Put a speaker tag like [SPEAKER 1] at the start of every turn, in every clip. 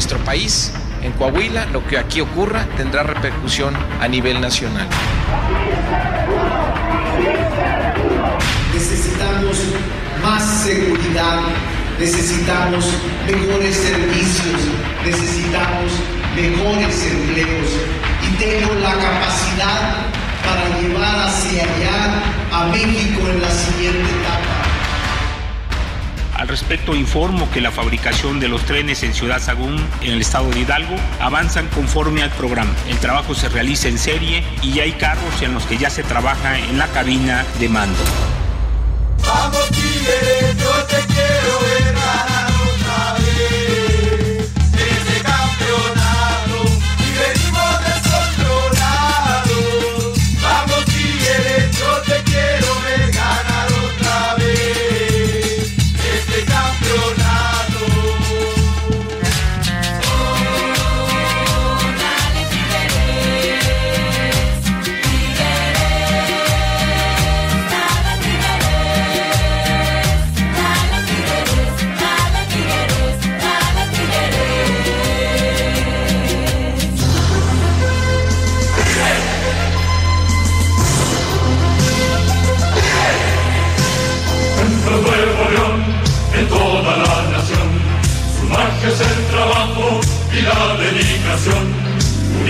[SPEAKER 1] Nuestro país, en Coahuila, lo que aquí ocurra tendrá repercusión a nivel nacional.
[SPEAKER 2] Necesitamos más seguridad, necesitamos mejores servicios, necesitamos mejores empleos y tengo la capacidad para llevar hacia allá a México en la siguiente etapa.
[SPEAKER 3] Al respecto, informo que la fabricación de los trenes en Ciudad Sagún, en el estado de Hidalgo, avanzan conforme al programa. El trabajo se realiza en serie y hay carros en los que ya se trabaja en la cabina de mando.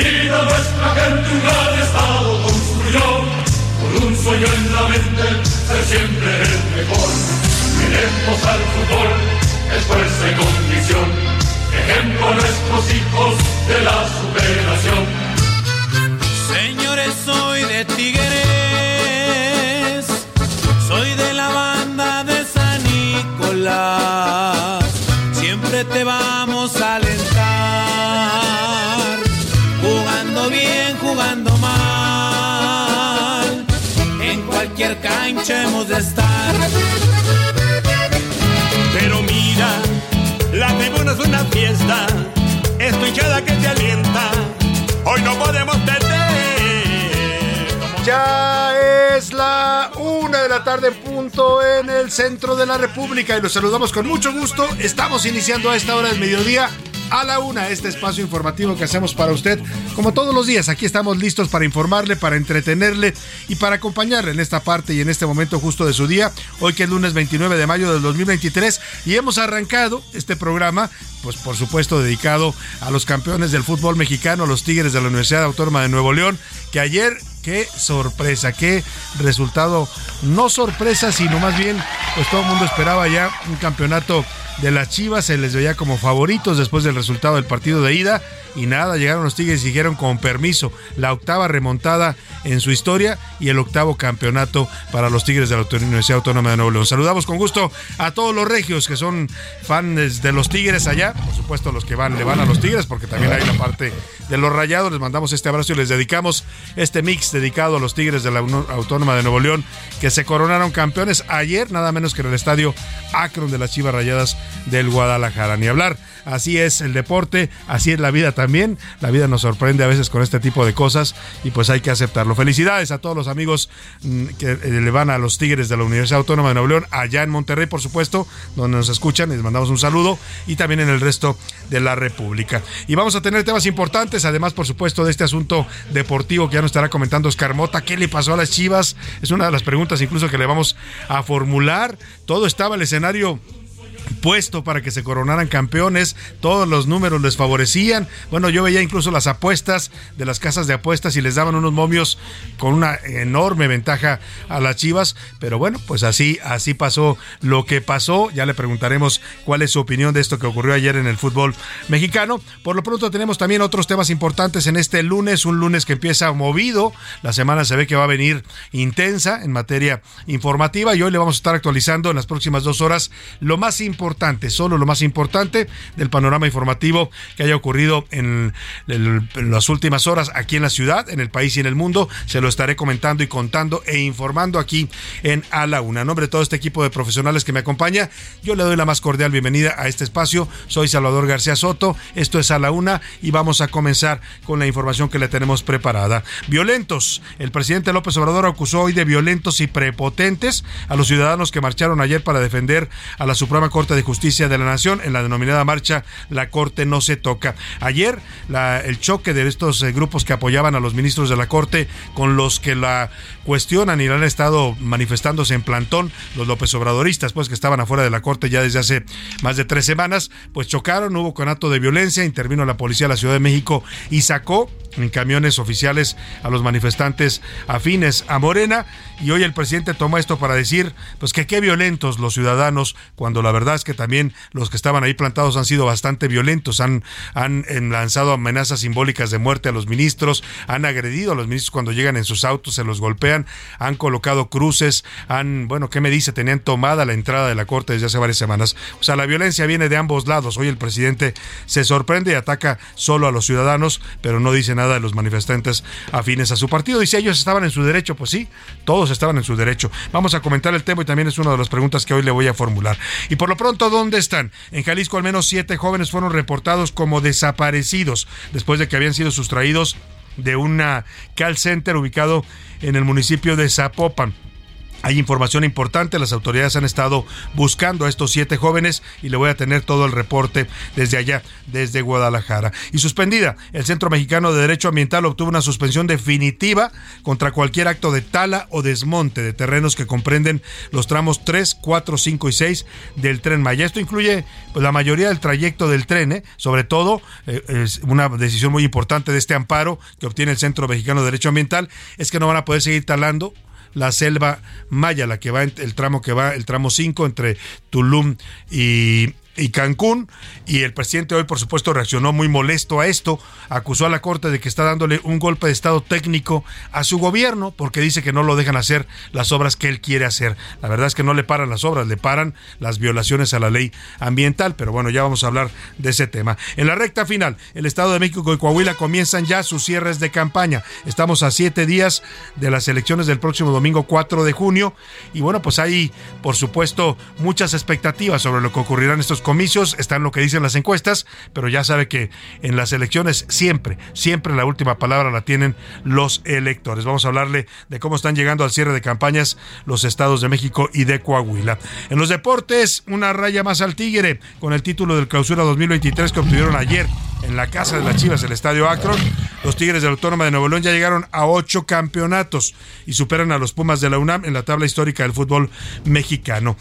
[SPEAKER 4] Unida nuestra gente un gran estado construyó, con un sueño en la mente, ser siempre el mejor. Queremos al fútbol, es fuerza y condición. Ejemplo a nuestros hijos de la superación.
[SPEAKER 5] Cualquier cancha hemos de estar. Pero mira, la tribuna es una fiesta, es tu hinchada que te alienta. Hoy no podemos perder.
[SPEAKER 6] Ya es la una de la tarde en punto en el centro de la República y los saludamos con mucho gusto. Estamos iniciando a esta hora del mediodía a la una este espacio informativo que hacemos para usted como todos los días. Aquí estamos listos para informarle, para entretenerle y para acompañarle en esta parte y en este momento justo de su día. Hoy que es lunes 29 de mayo del 2023 y hemos arrancado este programa pues por supuesto dedicado a los campeones del fútbol mexicano, los Tigres de la Universidad Autónoma de Nuevo León, que ayer qué sorpresa, qué resultado, no sorpresa, sino más bien, pues todo el mundo esperaba ya un campeonato de las Chivas, se les veía como favoritos después del resultado del partido de ida y nada, llegaron los Tigres y dijeron con permiso, la octava remontada en su historia y el octavo campeonato para los Tigres de la Universidad Autónoma de Nuevo León. Saludamos con gusto a todos los regios que son fans de los Tigres allá, por supuesto los que van le van a los Tigres porque también hay la parte de los Rayados, les mandamos este abrazo y les dedicamos este mix dedicado a los Tigres de la Autónoma de Nuevo León que se coronaron campeones ayer, nada menos que en el estadio Akron de las Chivas Rayadas del Guadalajara. Ni hablar, así es el deporte, así es la vida también. La vida nos sorprende a veces con este tipo de cosas y pues hay que aceptarlo. Felicidades a todos los amigos mm, que eh, le van a los Tigres de la Universidad Autónoma de Nuevo León, allá en Monterrey, por supuesto, donde nos escuchan. Les mandamos un saludo y también en el resto de la República. Y vamos a tener temas importantes, además, por supuesto, de este asunto deportivo que ya nos estará comentando Oscar Mota. ¿Qué le pasó a las Chivas? Es una de las preguntas incluso que le vamos a formular. Todo estaba el escenario puesto para que se coronaran campeones, todos los números les favorecían. Bueno, yo veía incluso las apuestas de las casas de apuestas y les daban unos momios con una enorme ventaja a las Chivas, pero bueno, pues así así pasó lo que pasó. Ya le preguntaremos cuál es su opinión de esto que ocurrió ayer en el fútbol mexicano. Por lo pronto tenemos también otros temas importantes en este lunes, un lunes que empieza movido. La semana se ve que va a venir intensa en materia informativa y hoy le vamos a estar actualizando en las próximas dos horas lo más importante, solo lo más importante del panorama informativo que haya ocurrido en, las últimas horas aquí en la ciudad, en el país y en el mundo. Se lo estaré comentando y contando e informando aquí en A la Una. En nombre de todo este equipo de profesionales que me acompaña, yo le doy la más cordial bienvenida a este espacio. Soy Salvador García Soto, esto es A la Una y vamos a comenzar con la información que le tenemos preparada. Violentos. El presidente López Obrador acusó hoy de violentos y prepotentes a los ciudadanos que marcharon ayer para defender a la Suprema Corte de Justicia de la Nación en la denominada marcha La Corte no se toca. Ayer el choque de estos eh, grupos que apoyaban a los ministros de la Corte con los que la cuestionan y han estado manifestándose en plantón los López Obradoristas, pues que estaban afuera de la Corte ya desde hace más de tres semanas, pues chocaron, hubo conato de violencia, intervino la policía de la Ciudad de México y sacó en camiones oficiales a los manifestantes afines a Morena. Y hoy el presidente toma esto para decir pues que qué violentos los ciudadanos cuando la verdad es que también los que estaban ahí plantados han sido bastante violentos han han lanzado amenazas simbólicas de muerte a los ministros han agredido a los ministros cuando llegan en sus autos se los golpean han colocado cruces han bueno qué me dice tenían tomada la entrada de la corte desde hace varias semanas o sea la violencia viene de ambos lados hoy el presidente se sorprende y ataca solo a los ciudadanos pero no dice nada de los manifestantes afines a su partido dice ellos estaban en su derecho pues sí todos estaban en su derecho. Vamos a comentar el tema y también es una de las preguntas que hoy le voy a formular. Y por lo pronto, ¿dónde están? En Jalisco al menos siete jóvenes fueron reportados como desaparecidos después de que habían sido sustraídos de una call center ubicado en el municipio de Zapopan. Hay información importante, las autoridades han estado buscando a estos siete jóvenes y le voy a tener todo el reporte desde allá, desde Guadalajara. Y suspendida, el Centro Mexicano de Derecho Ambiental obtuvo una suspensión definitiva contra cualquier acto de tala o desmonte de terrenos que comprenden los tramos 3, 4, 5 y 6 del tren Maya. Esto incluye pues, la mayoría del trayecto del tren, ¿eh? sobre todo eh, es una decisión muy importante de este amparo que obtiene el Centro Mexicano de Derecho Ambiental, es que no van a poder seguir talando la selva maya, la que va el tramo que va el tramo 5 entre Tulum y y Cancún. Y el presidente hoy, por supuesto, reaccionó muy molesto a esto. Acusó a la Corte de que está dándole un golpe de Estado técnico a su gobierno porque dice que no lo dejan hacer las obras que él quiere hacer. La verdad es que no le paran las obras, le paran las violaciones a la ley ambiental. Pero bueno, ya vamos a hablar de ese tema. En la recta final, el Estado de México y Coahuila comienzan ya sus cierres de campaña. Estamos a siete días de las elecciones del próximo domingo 4 de junio. Y bueno, pues hay, por supuesto, muchas expectativas sobre lo que ocurrirá en estos comicios, están lo que dicen las encuestas, pero ya sabe que en las elecciones siempre, siempre la última palabra la tienen los electores. Vamos a hablarle de cómo están llegando al cierre de campañas los estados de México y de Coahuila. En los deportes, una raya más al Tigre con el título del Clausura 2023 que obtuvieron ayer en la Casa de las Chivas, el Estadio Akron. Los Tigres de la Autónoma de Nuevo León ya llegaron a ocho campeonatos y superan a los Pumas de la UNAM en la tabla histórica del fútbol mexicano.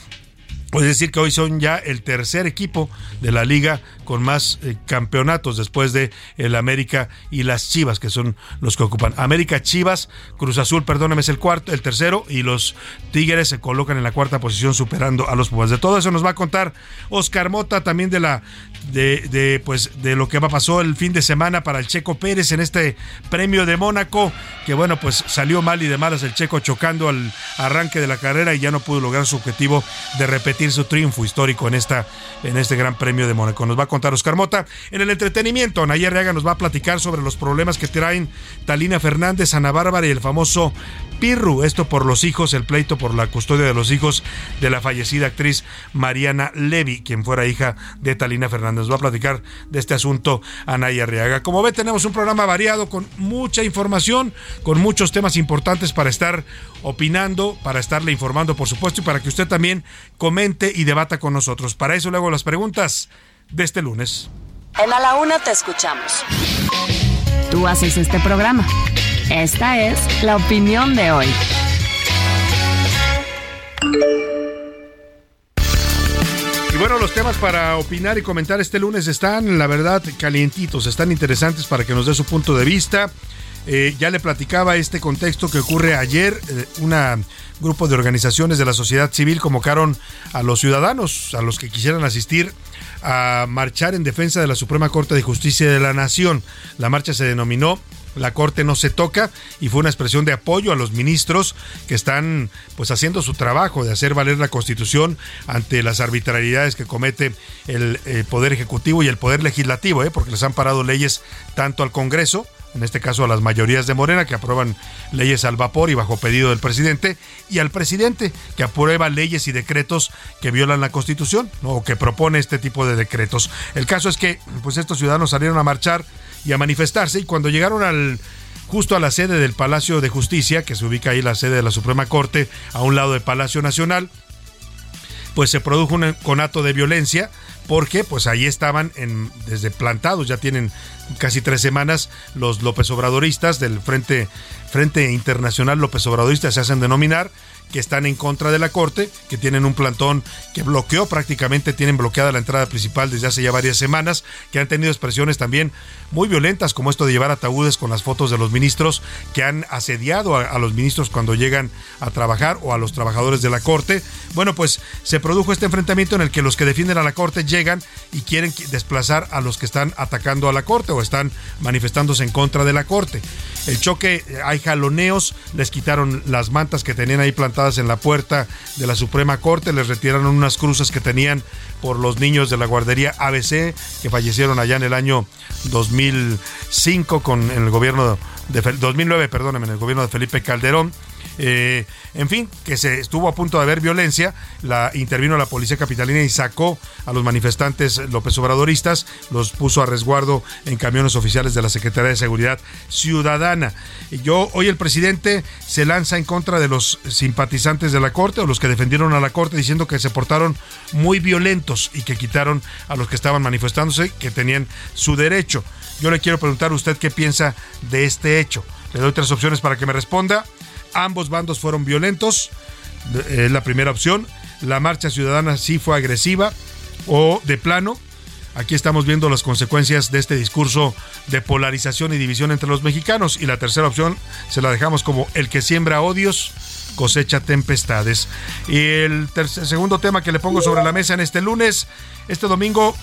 [SPEAKER 6] Puede decir que hoy son ya el tercer equipo de la liga con más eh, campeonatos después de el América y las Chivas, que son los que ocupan. América, Chivas, Cruz Azul, perdóname, es el cuarto, el tercero, y los Tigres se colocan en la cuarta posición superando a los Pumas. De todo eso nos va a contar Oscar Mota, también de la de, pues de lo que pasó el fin de semana para el Checo Pérez en este premio de Mónaco, que bueno, pues salió mal y de malas el Checo chocando al arranque de la carrera y ya no pudo lograr su objetivo de repetir su triunfo histórico en, esta, en este Gran Premio de Mónaco. Nos va a contar Oscar Mota. En el entretenimiento, Nayar Reaga nos va a platicar sobre los problemas que traen Talina Fernández, Ana Bárbara y el famoso Pirru. Esto por los hijos, el pleito por la custodia de los hijos de la fallecida actriz Mariana Levy, quien fuera hija de Talina Fernández. Nos va a platicar de este asunto Anaya Reaga. Como ve, tenemos un programa variado con mucha información, con muchos temas importantes para estar opinando, para estarle informando, por supuesto, y para que usted también comente y debata con nosotros. Para eso le hago las preguntas de este lunes.
[SPEAKER 7] En A la Una te escuchamos. Tú haces este programa. Esta es la opinión de hoy.
[SPEAKER 6] Bueno, los temas para opinar y comentar este lunes están, la verdad, calientitos, están interesantes para que nos dé su punto de vista. Eh, ya le platicaba este contexto que ocurre ayer. Eh, un grupo de organizaciones de la sociedad civil convocaron a los ciudadanos, a los que quisieran asistir a marchar en defensa de la Suprema Corte de Justicia de la Nación. La marcha se denominó la Corte no se toca y fue una expresión de apoyo a los ministros que están pues haciendo su trabajo de hacer valer la Constitución ante las arbitrariedades que comete el, eh, Poder Ejecutivo y el Poder Legislativo, ¿eh? porque les han parado leyes tanto al Congreso en este caso a las mayorías de Morena que aprueban leyes al vapor y bajo pedido del presidente, y al presidente que aprueba leyes y decretos que violan la Constitución o que propone este tipo de decretos. El caso es que pues estos ciudadanos salieron a marchar y a manifestarse. Y cuando llegaron al justo a la sede del Palacio de Justicia, que se ubica ahí la sede de la Suprema Corte, a un lado del Palacio Nacional, pues se produjo un conato de violencia porque pues ahí estaban en, desde plantados, ya tienen casi tres semanas los López Obradoristas del Frente, Frente Internacional López Obradorista se hacen denominar, que están en contra de la Corte, que tienen un plantón que bloqueó prácticamente, tienen bloqueada la entrada principal desde hace ya varias semanas, que han tenido expresiones también muy violentas, como esto de llevar ataúdes con las fotos de los ministros, que han asediado a, los ministros cuando llegan a trabajar o a los trabajadores de la Corte. Bueno, pues se produjo este enfrentamiento en el que los que defienden a la Corte llegan y quieren desplazar a los que están atacando a la Corte o están manifestándose en contra de la Corte. El choque, hay jaloneos, les quitaron las mantas que tenían ahí plantadas en la puerta de la Suprema Corte, les retiraron unas cruces que tenían por los niños de la guardería ABC que fallecieron allá en el año 2005 con el gobierno de 2009, perdóname, en el gobierno de Felipe Calderón. Eh, en fin, que se estuvo a punto de haber violencia, la intervino la policía capitalina y sacó a los manifestantes López Obradoristas, los puso a resguardo en camiones oficiales de la Secretaría de Seguridad Ciudadana. Yo, hoy el presidente se lanza en contra de los simpatizantes de la Corte o los que defendieron a la Corte diciendo que se portaron muy violentos y que quitaron a los que estaban manifestándose, que tenían su derecho. Yo le quiero preguntar a usted qué piensa de este hecho. Le doy tres opciones para que me responda. Ambos bandos fueron violentos, es la primera opción. La marcha ciudadana sí fue agresiva o de plano. Aquí estamos viendo las consecuencias de este discurso de polarización y división entre los mexicanos. Y la tercera opción se la dejamos como el que siembra odios cosecha tempestades. Y el segundo tema que le pongo sobre la mesa en este lunes, este domingo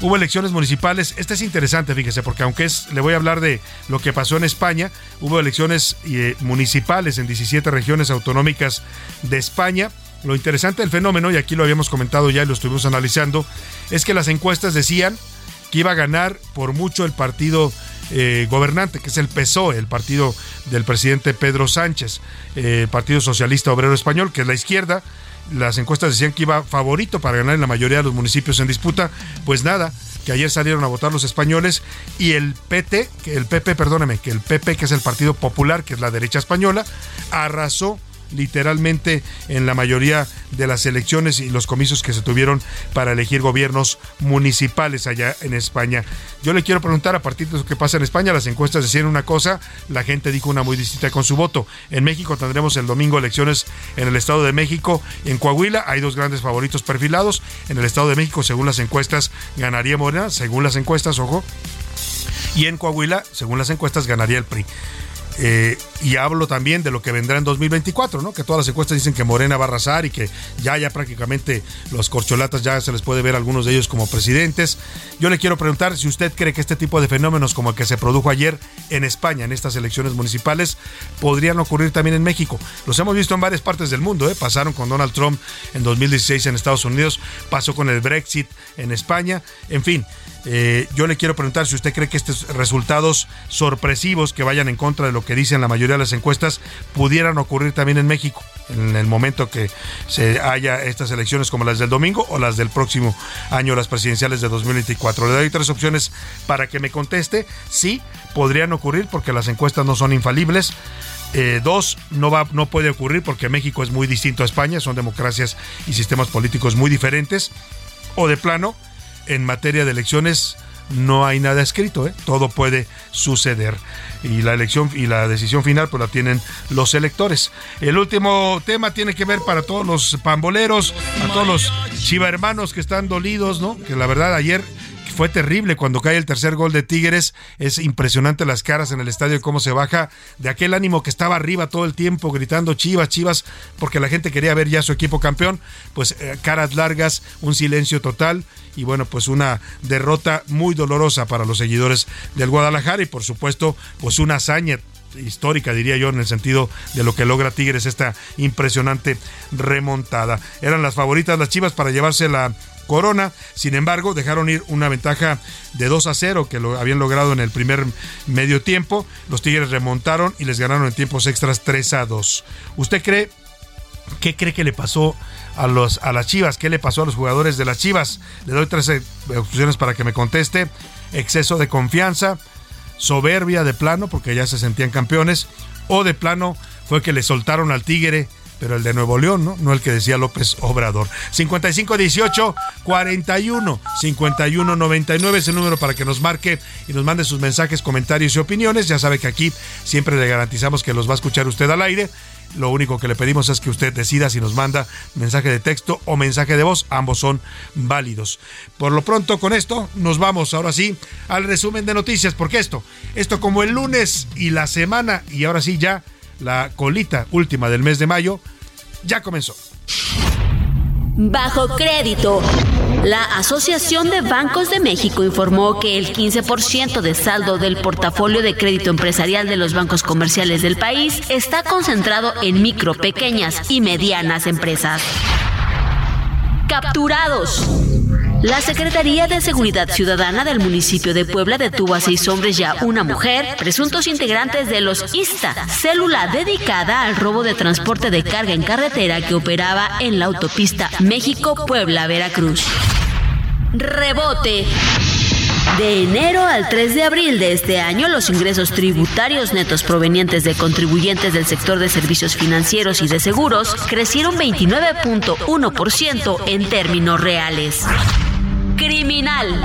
[SPEAKER 6] hubo elecciones municipales. Este es interesante, fíjese, porque aunque es, le voy a hablar de lo que pasó en España, hubo elecciones eh, municipales en 17 regiones autonómicas de España. Lo interesante del fenómeno, y aquí lo habíamos comentado ya y lo estuvimos analizando, es que las encuestas decían que iba a ganar por mucho el partido eh, gobernante, que es el PSOE, el partido del presidente Pedro Sánchez, eh, Partido Socialista Obrero Español, que es la izquierda, las encuestas decían que iba favorito para ganar en la mayoría de los municipios en disputa, pues nada, que ayer salieron a votar los españoles y el PT, que el PP, perdóneme, que el PP, que es el Partido Popular, que es la derecha española, arrasó literalmente en la mayoría de las elecciones y los comicios que se tuvieron para elegir gobiernos municipales allá en España. Yo le quiero preguntar, a partir de lo que pasa en España, las encuestas decían una cosa, la gente dijo una muy distinta con su voto. En México tendremos el domingo elecciones en el Estado de México, en Coahuila hay dos grandes favoritos perfilados, en el Estado de México, según las encuestas, ganaría Morena, según las encuestas, ojo, y en Coahuila, según las encuestas, ganaría el PRI. Eh, y hablo también de lo que vendrá en 2024, ¿no? Que todas las encuestas dicen que Morena va a arrasar y que ya, ya prácticamente los corcholatas ya se les puede ver algunos de ellos como presidentes. Yo le quiero preguntar si usted cree que este tipo de fenómenos como el que se produjo ayer en España, en estas elecciones municipales, podrían ocurrir también en México. Los hemos visto en varias partes del mundo, ¿eh? Pasaron con Donald Trump en 2016 en Estados Unidos, pasó con el Brexit en España, en fin. Eh, yo le quiero preguntar si usted cree que estos resultados sorpresivos que vayan en contra de lo que dicen la mayoría de las encuestas pudieran ocurrir también en México en el momento que se haya estas elecciones como las del domingo o las del próximo año, las presidenciales de 2024. Le doy tres opciones para que me conteste. Sí, podrían ocurrir porque las encuestas no son infalibles. Eh, dos, no, va, no puede ocurrir porque México es muy distinto a España, son democracias y sistemas políticos muy diferentes. O de plano, en materia de elecciones no hay nada escrito, ¿eh? todo puede suceder. Y la elección y la decisión final pues la tienen los electores. El último tema tiene que ver para todos los pamboleros, a todos los chiva hermanos que están dolidos, ¿no? Que la verdad ayer fue terrible cuando cae el tercer gol de Tigres. Es impresionante las caras en el estadio, cómo se baja de aquel ánimo que estaba arriba todo el tiempo gritando chivas, chivas, porque la gente quería ver ya su equipo campeón. Pues eh, caras largas, un silencio total y bueno, pues una derrota muy dolorosa para los seguidores del Guadalajara y por supuesto, pues una hazaña histórica, diría yo, en el sentido de lo que logra Tigres esta impresionante remontada. Eran las favoritas las Chivas para llevarse la Corona. Sin embargo, dejaron ir una ventaja de 2 a 0 que lo habían logrado en el primer medio tiempo. Los Tigres remontaron y les ganaron en tiempos extras 3 a 2. ¿Usted cree qué cree que le pasó a los a las Chivas? ¿Qué le pasó a los jugadores de las Chivas? Le doy tres opciones para que me conteste. Exceso de confianza, soberbia de plano porque ya se sentían campeones o de plano fue que le soltaron al Tigre pero el de Nuevo León, ¿no? No el que decía López Obrador. 5518 41 51 99 es el número para que nos marque y nos mande sus mensajes, comentarios y opiniones. Ya sabe que aquí siempre le garantizamos que los va a escuchar usted al aire. Lo único que le pedimos es que usted decida si nos manda mensaje de texto o mensaje de voz. Ambos son válidos. Por lo pronto, con esto nos vamos ahora sí al resumen de noticias, porque esto, esto como el lunes y la semana, y ahora sí ya la colita última del mes de mayo, ya comenzó.
[SPEAKER 8] Bajo crédito. La Asociación de Bancos de México informó que el 15% de saldo del portafolio de crédito empresarial de los bancos comerciales del país está concentrado en micro, pequeñas y medianas empresas. Capturados. La Secretaría de Seguridad Ciudadana del municipio de Puebla detuvo a seis hombres y a una mujer, presuntos integrantes de los ISTA, célula dedicada al robo de transporte de carga en carretera que operaba en la autopista México-Puebla-Veracruz. Rebote. De enero al 3 de abril de este año, los ingresos tributarios netos provenientes de contribuyentes del sector de servicios financieros y de seguros crecieron 29.1% en términos reales. Criminal.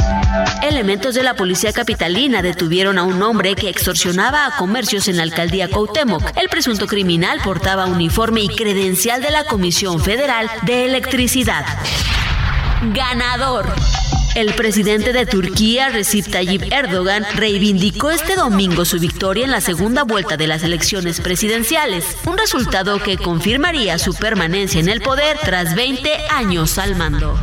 [SPEAKER 8] Elementos de la policía capitalina detuvieron a un hombre que extorsionaba a comercios en la alcaldía Cuauhtémoc. El presunto criminal portaba uniforme y credencial de la Comisión Federal de Electricidad. Ganador. El presidente de Turquía, Recep Tayyip Erdogan, reivindicó este domingo su victoria en la segunda vuelta de las elecciones presidenciales, un resultado que confirmaría su permanencia en el poder tras 20 años al mando.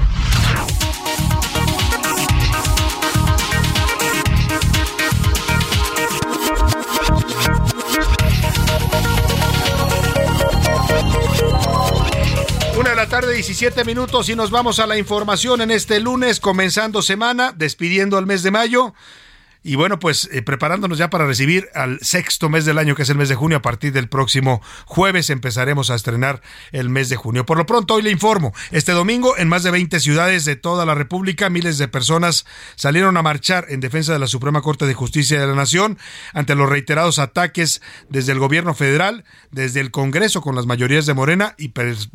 [SPEAKER 6] Tarde, 17 minutos y nos vamos a la información en este lunes, comenzando semana, despidiendo el mes de mayo. Y bueno, pues eh, preparándonos ya para recibir al sexto mes del año, que es el mes de junio. A partir del próximo jueves empezaremos a estrenar el mes de junio. Por lo pronto, hoy le informo. Este domingo, en más de 20 ciudades de toda la República, miles de personas salieron a marchar en defensa de la Suprema Corte de Justicia de la Nación ante los reiterados ataques desde el gobierno federal, desde el Congreso con las mayorías de Morena y,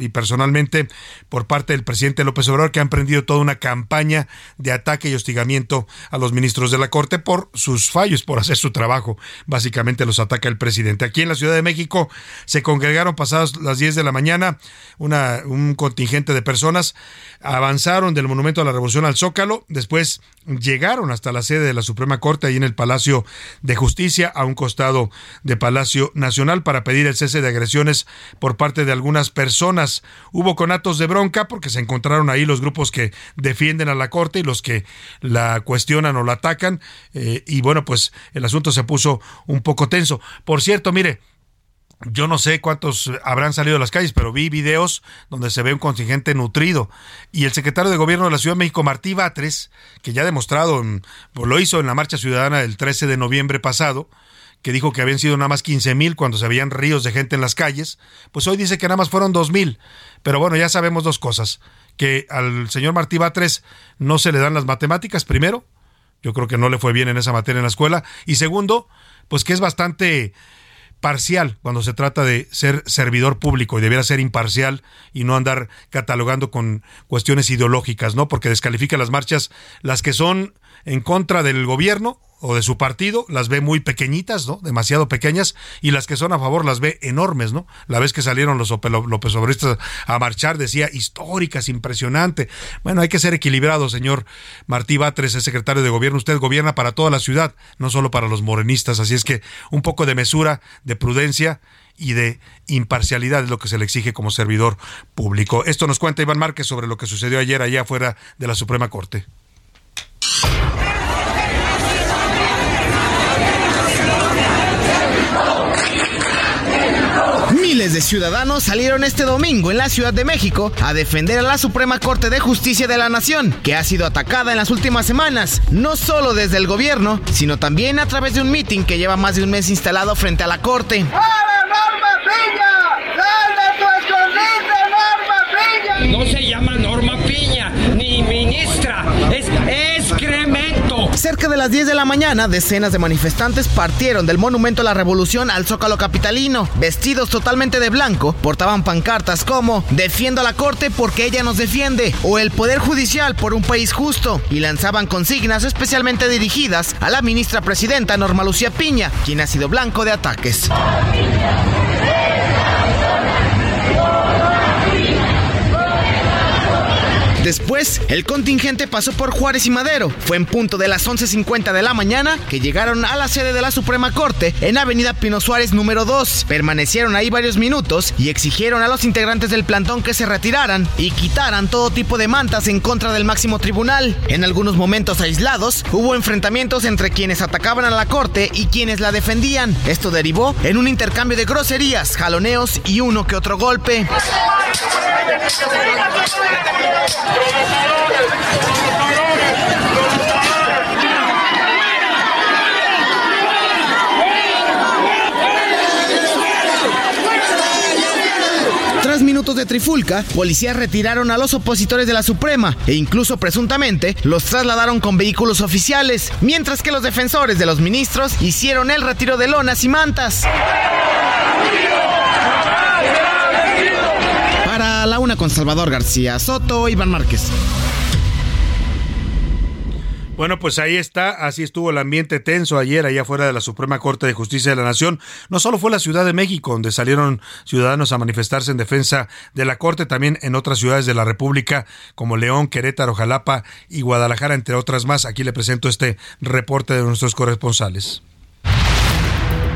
[SPEAKER 6] personalmente por parte del presidente López Obrador, que han prendido toda una campaña de ataque y hostigamiento a los ministros de la Corte por sus fallos, por hacer su trabajo. Básicamente los ataca el presidente. Aquí en la Ciudad de México se congregaron pasadas las 10 de la mañana una, un contingente de personas, avanzaron del Monumento a la Revolución al Zócalo, después llegaron hasta la sede de la Suprema Corte, ahí en el Palacio de Justicia, a un costado de Palacio Nacional, para pedir el cese de agresiones por parte de algunas personas. Hubo conatos de bronca porque se encontraron ahí los grupos que defienden a la Corte y los que la cuestionan o la atacan. Y bueno, pues el asunto se puso un poco tenso. Por cierto, mire, yo no sé cuántos habrán salido a las calles, pero vi videos donde se ve un contingente nutrido. Y el secretario de Gobierno de la Ciudad de México, Martí Batres, que ya ha demostrado, pues lo hizo en la marcha ciudadana del 13 de noviembre pasado, que dijo que habían sido nada más 15 mil cuando se veían ríos de gente en las calles, pues hoy dice que nada más fueron 2 mil. Pero bueno, ya sabemos dos cosas. Que al señor Martí Batres no se le dan las matemáticas, primero, yo creo que no le fue bien en esa materia en la escuela. Y segundo, pues que es bastante parcial cuando se trata de ser servidor público y debiera ser imparcial y no andar catalogando con cuestiones ideológicas, ¿no? Porque descalifica las marchas, las que son en contra del gobierno o de su partido las ve muy pequeñitas, ¿no? Demasiado pequeñas y las que son a favor las ve enormes, ¿no? La vez que salieron los López Obristas a marchar decía históricas, impresionante. Bueno, hay que ser equilibrado, señor Martí Batres, es secretario de gobierno. Usted gobierna para toda la ciudad, no solo para los morenistas, así es que un poco de mesura, de prudencia y de imparcialidad es lo que se le exige como servidor público. Esto nos cuenta Iván Márquez sobre lo que sucedió ayer allá afuera de la Suprema Corte.
[SPEAKER 9] De ciudadanos salieron este domingo en la Ciudad de México a defender a la Suprema Corte de Justicia de la Nación, que ha sido atacada en las últimas semanas, no solo desde el gobierno, sino también a través de un mitin que lleva más de un mes instalado frente a la Corte
[SPEAKER 10] se llama Norma Piña, ni ministra, es excremento.
[SPEAKER 9] Cerca de las 10 de la mañana, decenas de manifestantes partieron del Monumento a la Revolución al Zócalo Capitalino. Vestidos totalmente de blanco, portaban pancartas como Defiendo a la Corte porque ella nos defiende o El Poder Judicial por un país justo y lanzaban consignas especialmente dirigidas a la ministra presidenta Norma Lucía Piña, quien ha sido blanco de ataques. Después, el contingente pasó por Juárez y Madero. Fue en punto de las 11.50 de la mañana que llegaron a la sede de la Suprema Corte en Avenida Pino Suárez número 2. Permanecieron ahí varios minutos y exigieron a los integrantes del plantón que se retiraran y quitaran todo tipo de mantas en contra del máximo tribunal. En algunos momentos aislados, hubo enfrentamientos entre quienes atacaban a la Corte y quienes la defendían. Esto derivó en un intercambio de groserías, jaloneos y uno que otro golpe. Minutos de trifulca, policías retiraron a los opositores de la Suprema e incluso presuntamente los trasladaron con vehículos oficiales, mientras que los defensores de los ministros hicieron el retiro de lonas y mantas. Para la con Salvador García Soto, Iván Márquez.
[SPEAKER 6] Bueno, pues ahí está, así estuvo el ambiente tenso ayer allá afuera de la Suprema Corte de Justicia de la Nación. No solo fue la Ciudad de México donde salieron ciudadanos a manifestarse en defensa de la Corte, también en otras ciudades de la República como León, Querétaro, Jalapa y Guadalajara, entre otras más. Aquí le presento este reporte de nuestros corresponsales.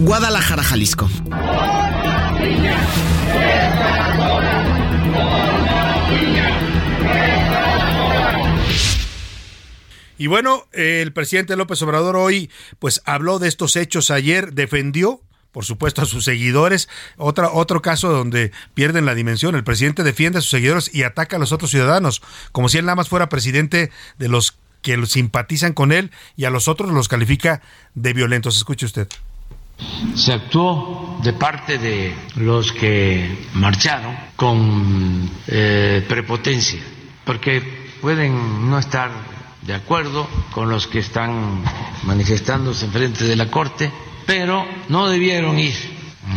[SPEAKER 9] Guadalajara, Jalisco.
[SPEAKER 6] Y bueno, el presidente López Obrador hoy pues habló de estos hechos ayer, defendió por supuesto a sus seguidores, Otra, otro caso donde pierden la dimensión, el presidente defiende a sus seguidores y ataca a los otros ciudadanos, como si él nada más fuera presidente de los que simpatizan con él y a los otros los califica de violentos. Escuche usted.
[SPEAKER 11] Se actuó de parte de los que marcharon con eh, prepotencia, porque pueden no estar de acuerdo con los que están manifestándose en frente de la Corte, pero no debieron ir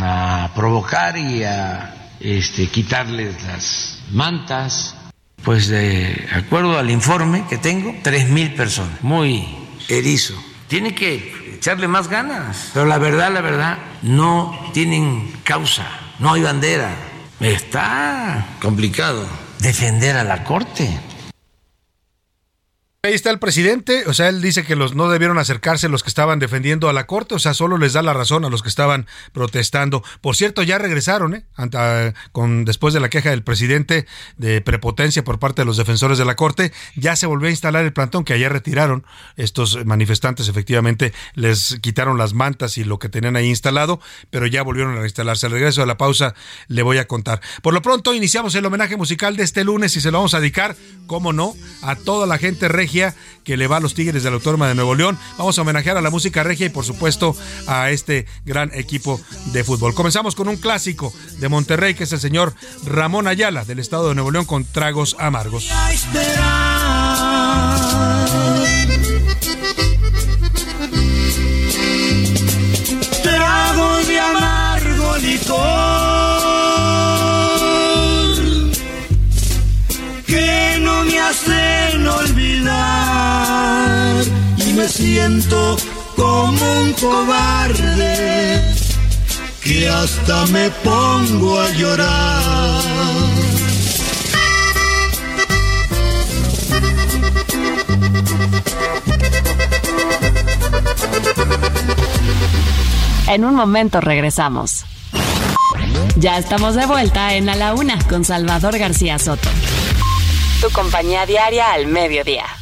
[SPEAKER 11] a provocar y a este, quitarles las mantas. Pues de acuerdo al informe que tengo, tres mil personas, muy erizo. Tiene que echarle más ganas, pero la verdad, la verdad, no tienen causa, no hay bandera. Está complicado defender a la Corte.
[SPEAKER 6] Ahí está el presidente, o sea, él dice que los no debieron acercarse los que estaban defendiendo a la corte, o sea, solo les da la razón a los que estaban protestando. Por cierto, ya regresaron, ¿eh? Con después de la queja del presidente de prepotencia por parte de los defensores de la corte, ya se volvió a instalar el plantón que ayer retiraron estos manifestantes, efectivamente les quitaron las mantas y lo que tenían ahí instalado, pero ya volvieron a reinstalarse. Al regreso de la pausa le voy a contar. Por lo pronto iniciamos el homenaje musical de este lunes y se lo vamos a dedicar, cómo no, a toda la gente regia que le va a los Tigres de la Autónoma de Nuevo León. Vamos a homenajear a la música regia y por supuesto a este gran equipo de fútbol. Comenzamos con un clásico de Monterrey que es el señor Ramón Ayala del estado de Nuevo León con Tragos Amargos.
[SPEAKER 12] Tragos de amargo licor me siento como un cobarde que hasta me pongo a llorar.
[SPEAKER 7] En un momento regresamos. Ya estamos de vuelta en A la Una con Salvador García Soto. Tu compañía diaria al mediodía.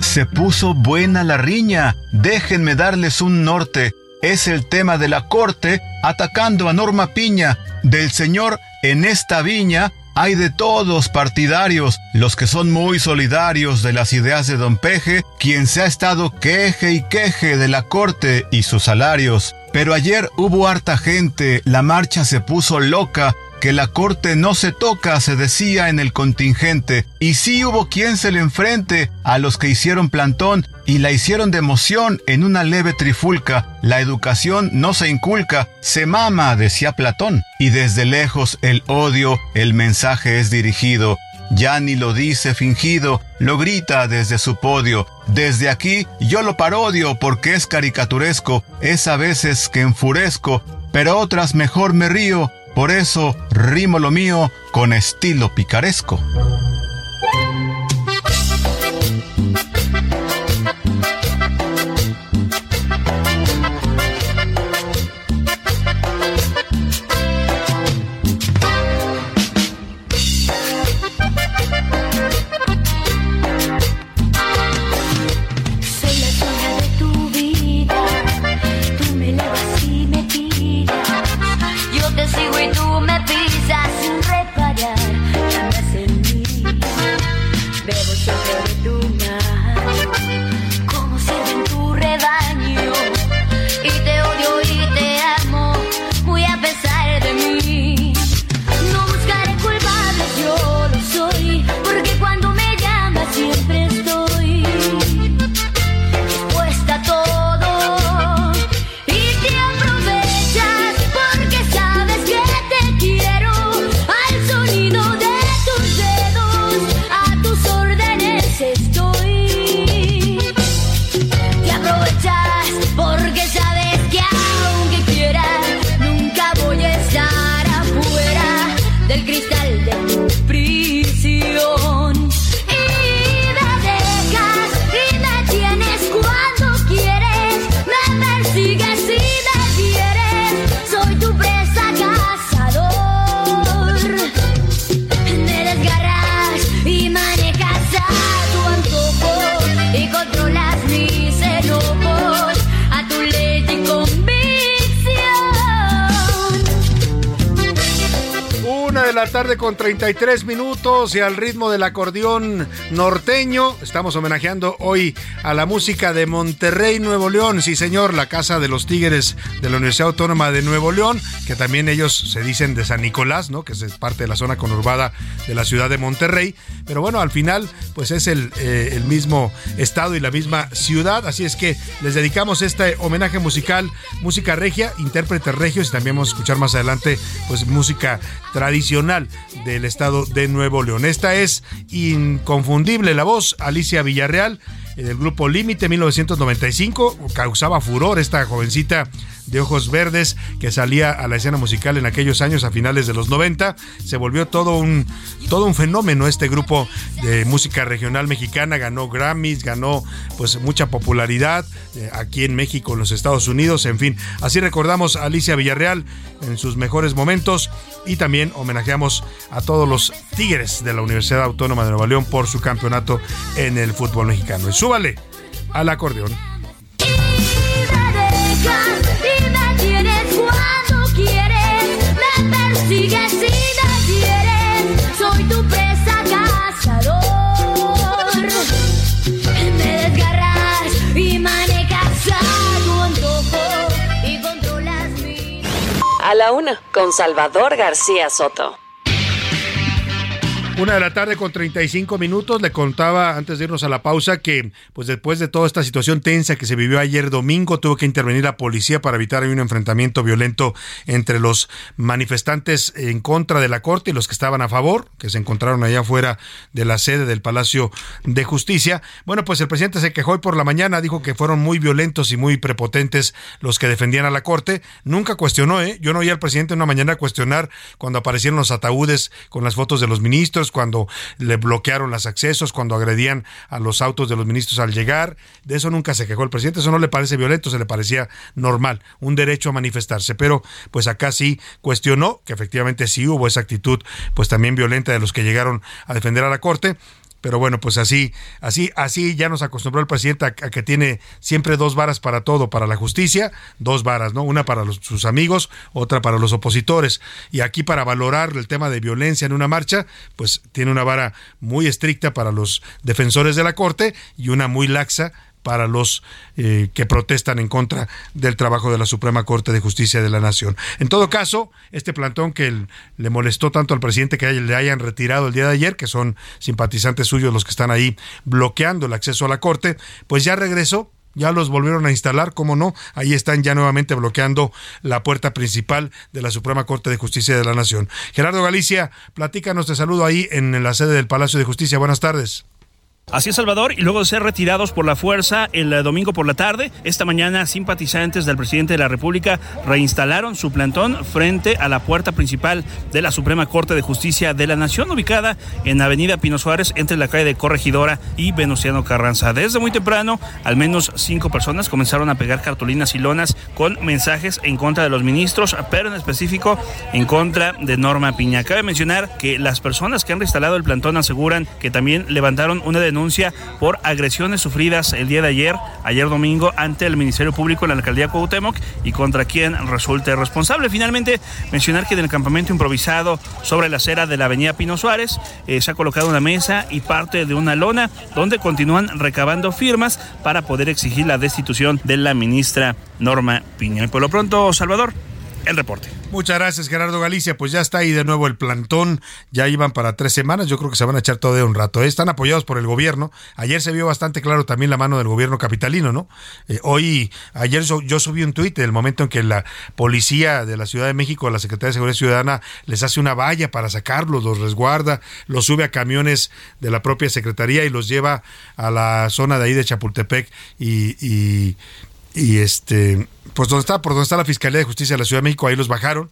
[SPEAKER 13] Se puso buena la riña, déjenme darles un norte. Es el tema de la corte atacando a Norma Piña. Del señor en esta viña hay de todos partidarios, los que son muy solidarios de las ideas de Don Peje, quien se ha estado queje y queje de la corte y sus salarios. Pero ayer hubo harta gente, la marcha se puso loca, que la corte no se toca, se decía en el contingente, y sí hubo quien se le enfrente a los que hicieron plantón y la hicieron de emoción en una leve trifulca. La educación no se inculca, se mama, decía Platón, y desde lejos el odio, el mensaje es dirigido. Ya ni lo dice fingido, lo grita desde su podio. Desde aquí yo lo parodio porque es caricaturesco, es a veces que enfurezco, pero otras mejor me río por eso rimo lo mío con estilo picaresco.
[SPEAKER 6] Tarde con 33 minutos y al ritmo del acordeón norteño. Estamos homenajeando hoy a la música de Monterrey, Nuevo León. Sí, señor, la casa de los Tigres de la Universidad Autónoma de Nuevo León, que también ellos se dicen de San Nicolás, ¿no? Que es parte de la zona conurbada de la ciudad de Monterrey. Pero bueno, al final, pues es el, eh, mismo estado y la misma ciudad. Así es que les dedicamos este homenaje musical, música regia, intérpretes regios y también vamos a escuchar más adelante, pues música tradicional del estado de Nuevo León. Esta es inconfundible la voz, Alicia Villarreal, del grupo Límite 1995. Causaba furor esta jovencita de ojos verdes que salía a la escena musical en aquellos años a finales de los 90. Se volvió todo un, todo un fenómeno este grupo de música regional mexicana. Ganó Grammys, ganó pues mucha popularidad eh, aquí en México, en los Estados Unidos, en fin. Así recordamos a Alicia Villarreal en sus mejores momentos y también homenajeamos a todos los Tigres de la Universidad Autónoma de Nuevo León por su campeonato en el fútbol mexicano. Y súbale al acordeón.
[SPEAKER 14] y me tienes cuando quieres, me persigues y me quieres, soy tu presa cazador. Me desgarras y manejas a tu antojo y controlas mi...
[SPEAKER 7] A la una, con Salvador García Soto.
[SPEAKER 6] Una de la tarde con 35 minutos. Le contaba antes de irnos a la pausa que, pues después de toda esta situación tensa que se vivió ayer domingo, tuvo que intervenir la policía para evitar un enfrentamiento violento entre los manifestantes en contra de la corte y los que estaban a favor, que se encontraron allá afuera de la sede del Palacio de Justicia. Bueno, pues el presidente se quejó hoy por la mañana, dijo que fueron muy violentos y muy prepotentes los que defendían a la corte. Nunca cuestionó, ¿eh? Yo no oí al presidente una mañana cuestionar cuando aparecieron los ataúdes con las fotos de los ministros cuando le bloquearon los accesos, cuando agredían a los autos de los ministros al llegar. De eso nunca se quejó el presidente. Eso no le parece violento, se le parecía normal, un derecho a manifestarse. Pero pues acá sí cuestionó que efectivamente sí hubo esa actitud pues también violenta de los que llegaron a defender a la corte. Pero bueno, pues así, así, así ya nos acostumbró el presidente a, que tiene siempre dos varas para todo, para la justicia, dos varas, ¿no? Una para los- sus amigos, otra para los opositores. Y aquí para valorar el tema de violencia en una marcha, pues tiene una vara muy estricta para los defensores de la corte y una muy laxa para los eh, que protestan en contra del trabajo de la Suprema Corte de Justicia de la Nación. En todo caso, este plantón que le molestó tanto al presidente que le hayan retirado el día de ayer, que son simpatizantes suyos los que están ahí bloqueando el acceso a la Corte, pues ya regresó. Ya los volvieron a instalar, cómo no, ahí están ya nuevamente bloqueando la puerta principal de la Suprema Corte de Justicia de la Nación. Gerardo Galicia, platícanos, te saludo ahí en la sede del Palacio de Justicia. Buenas tardes.
[SPEAKER 15] Es, Salvador, y luego de ser retirados por la fuerza el eh, domingo por la tarde, esta mañana simpatizantes del presidente de la República reinstalaron su plantón frente a la puerta principal de la Suprema Corte de Justicia de la Nación, ubicada en Avenida Pino Suárez, entre la calle de Corregidora y Venustiano Carranza. Desde muy temprano, al menos cinco personas comenzaron a pegar cartulinas y lonas con mensajes en contra de los ministros, pero en específico en contra de Norma Piña. Cabe mencionar que las personas que han reinstalado el plantón aseguran que también levantaron una denuncia por agresiones sufridas el día de ayer, ayer domingo, ante el Ministerio Público en la alcaldía Cuauhtémoc y contra quien resulte responsable. Finalmente, mencionar que en el campamento improvisado sobre la acera de la avenida Pino Suárez eh, se ha colocado una mesa y parte de una lona donde continúan recabando firmas para poder exigir la destitución de la ministra Norma Piña. Y por lo pronto, Salvador, el reporte.
[SPEAKER 6] Muchas gracias, Gerardo Galicia. Pues ya está ahí de nuevo el plantón. Ya iban para tres semanas. Yo creo que se van a echar todo de un rato. Están apoyados por el gobierno. Ayer se vio bastante claro también la mano del gobierno capitalino, ¿no? Eh, hoy, ayer yo subí un tuit del momento en que la policía de la Ciudad de México, la Secretaría de Seguridad Ciudadana, les hace una valla para sacarlos, los resguarda, los sube a camiones de la propia Secretaría y los lleva a la zona de ahí de Chapultepec y y este pues donde está por donde está la Fiscalía de Justicia de la Ciudad de México ahí los bajaron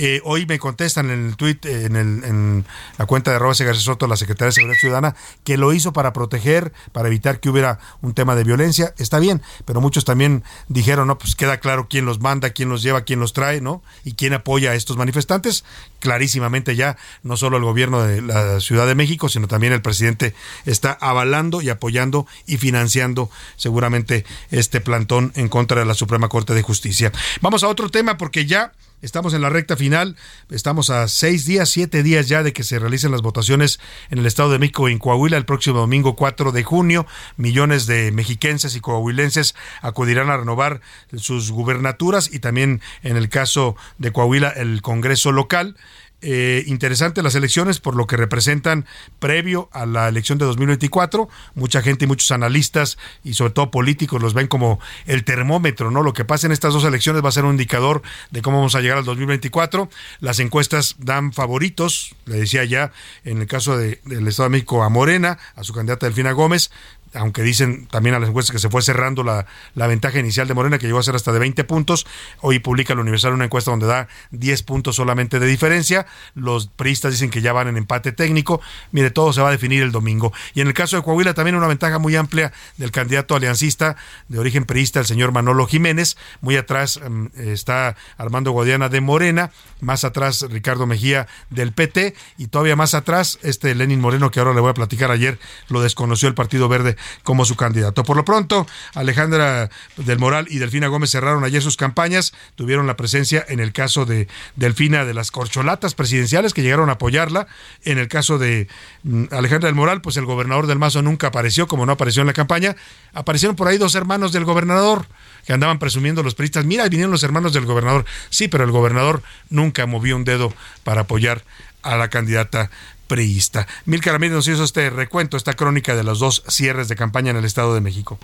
[SPEAKER 6] Eh, hoy me contestan en el tweet en, el, la cuenta de Roberto García Soto la Secretaría de Seguridad Ciudadana que lo hizo para proteger para evitar que hubiera un tema de violencia. Está bien pero muchos también dijeron no pues queda claro quién los manda quién los lleva quién los trae no y quién apoya a estos manifestantes clarísimamente ya no solo el gobierno de la Ciudad de México, sino también el presidente está avalando y apoyando y financiando seguramente este plantón en contra de la Suprema Corte de Justicia. Vamos a otro tema porque ya Estamos en la recta final, estamos a seis días, siete días ya de que se realicen las votaciones en el Estado de México y en Coahuila el próximo domingo 4 de junio. Millones de mexiquenses y coahuilenses acudirán a renovar sus gubernaturas y también en el caso de Coahuila el Congreso local. Eh, interesante las elecciones por lo que representan previo a la elección de 2024. Mucha gente y muchos analistas y sobre todo políticos los ven como el termómetro, ¿no? Lo que pasa en estas dos elecciones va a ser un indicador de cómo vamos a llegar al 2024. Las encuestas dan favoritos, le decía ya, en el caso de- del Estado de México a Morena, a su candidata Delfina Gómez, aunque dicen también a las encuestas que se fue cerrando la, la ventaja inicial de Morena, que llegó a ser hasta de 20 puntos. Hoy publica el Universal una encuesta donde da 10 puntos solamente de diferencia. Los priistas dicen que ya van en empate técnico. Mire, todo se va a definir el domingo. Y en el caso de Coahuila, también una ventaja muy amplia del candidato aliancista de origen priista, el señor Manolo Jiménez. Muy atrás mm, está Armando Guadiana de Morena, más atrás Ricardo Mejía del PT y todavía más atrás este Lenin Moreno que ahora le voy a platicar ayer lo desconoció el Partido Verde como su candidato. Por lo pronto, Alejandra del Moral y Delfina Gómez cerraron ayer sus campañas, tuvieron la presencia en el caso de Delfina de las corcholatas presidenciales que llegaron a apoyarla, en el caso de mm, Alejandra del Moral, pues el gobernador del Mazo nunca apareció, como no apareció en la campaña, aparecieron por ahí dos hermanos del gobernador que andaban presumiendo los periodistas, mira, vinieron los hermanos del gobernador. Sí, pero el gobernador nunca movió un dedo para apoyar a la candidata priista. Mil Ramírez nos hizo este recuento, esta crónica de los dos cierres de campaña en el Estado de México.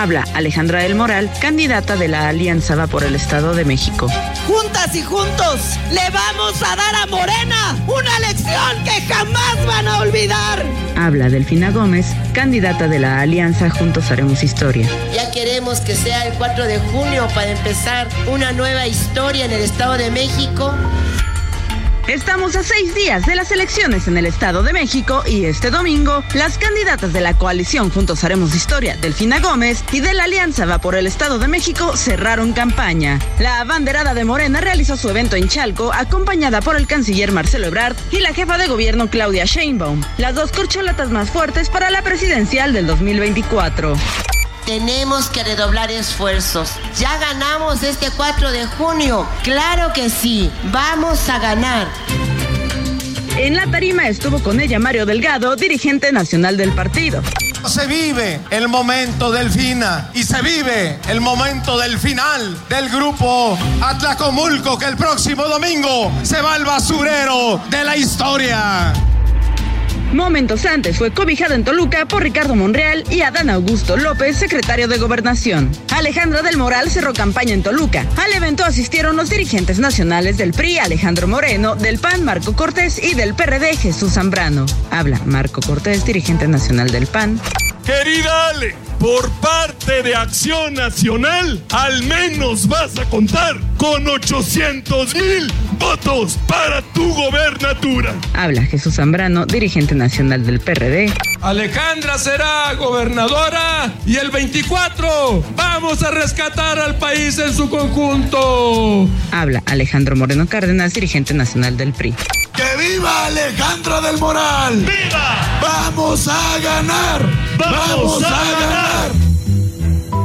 [SPEAKER 16] Habla Alejandra del Moral, candidata de la Alianza Va por el Estado de México.
[SPEAKER 17] Juntas y juntos le vamos a dar a Morena una lección que jamás van a olvidar.
[SPEAKER 16] Habla Delfina Gómez, candidata de la Alianza Juntos Haremos Historia.
[SPEAKER 18] Ya queremos que sea el 4 de junio para empezar una nueva historia en el Estado de México.
[SPEAKER 16] Estamos a seis días de las elecciones en el Estado de México y este domingo las candidatas de la coalición Juntos Haremos Historia, Delfina Gómez, y de la Alianza Va por el Estado de México cerraron campaña. La abanderada de Morena realizó su evento en Chalco acompañada por el canciller Marcelo Ebrard y la jefa de gobierno Claudia Sheinbaum, las dos corcholatas más fuertes para la presidencial del 2024.
[SPEAKER 18] Tenemos que redoblar esfuerzos. Ya ganamos este 4 de junio. Claro que sí. Vamos a ganar.
[SPEAKER 16] En la tarima estuvo con ella Mario Delgado, dirigente nacional del partido.
[SPEAKER 19] Se vive el momento del FINA y se vive el momento del final del grupo Atlacomulco que el próximo domingo se va al basurero de la historia.
[SPEAKER 16] Momentos antes fue cobijada en Toluca por Ricardo Monreal y Adán Augusto López, secretario de Gobernación. Alejandra del Moral cerró campaña en Toluca. Al evento asistieron los dirigentes nacionales del PRI, Alejandro Moreno, del PAN, Marco Cortés y del PRD, Jesús Zambrano. Habla Marco Cortés, dirigente nacional del PAN.
[SPEAKER 20] Querida Ale, por parte de Acción Nacional, al menos vas a contar con 800 mil votos para tu gobernatura.
[SPEAKER 16] Habla Jesús Zambrano, dirigente nacional del PRD.
[SPEAKER 20] Alejandra será gobernadora y el 24 vamos a rescatar al país en su conjunto.
[SPEAKER 16] Habla Alejandro Moreno Cárdenas, dirigente nacional del PRI.
[SPEAKER 19] ¡Que viva Alejandra del Moral!
[SPEAKER 20] ¡Viva!
[SPEAKER 19] ¡Vamos a ganar! ¡Vamos, a ganar!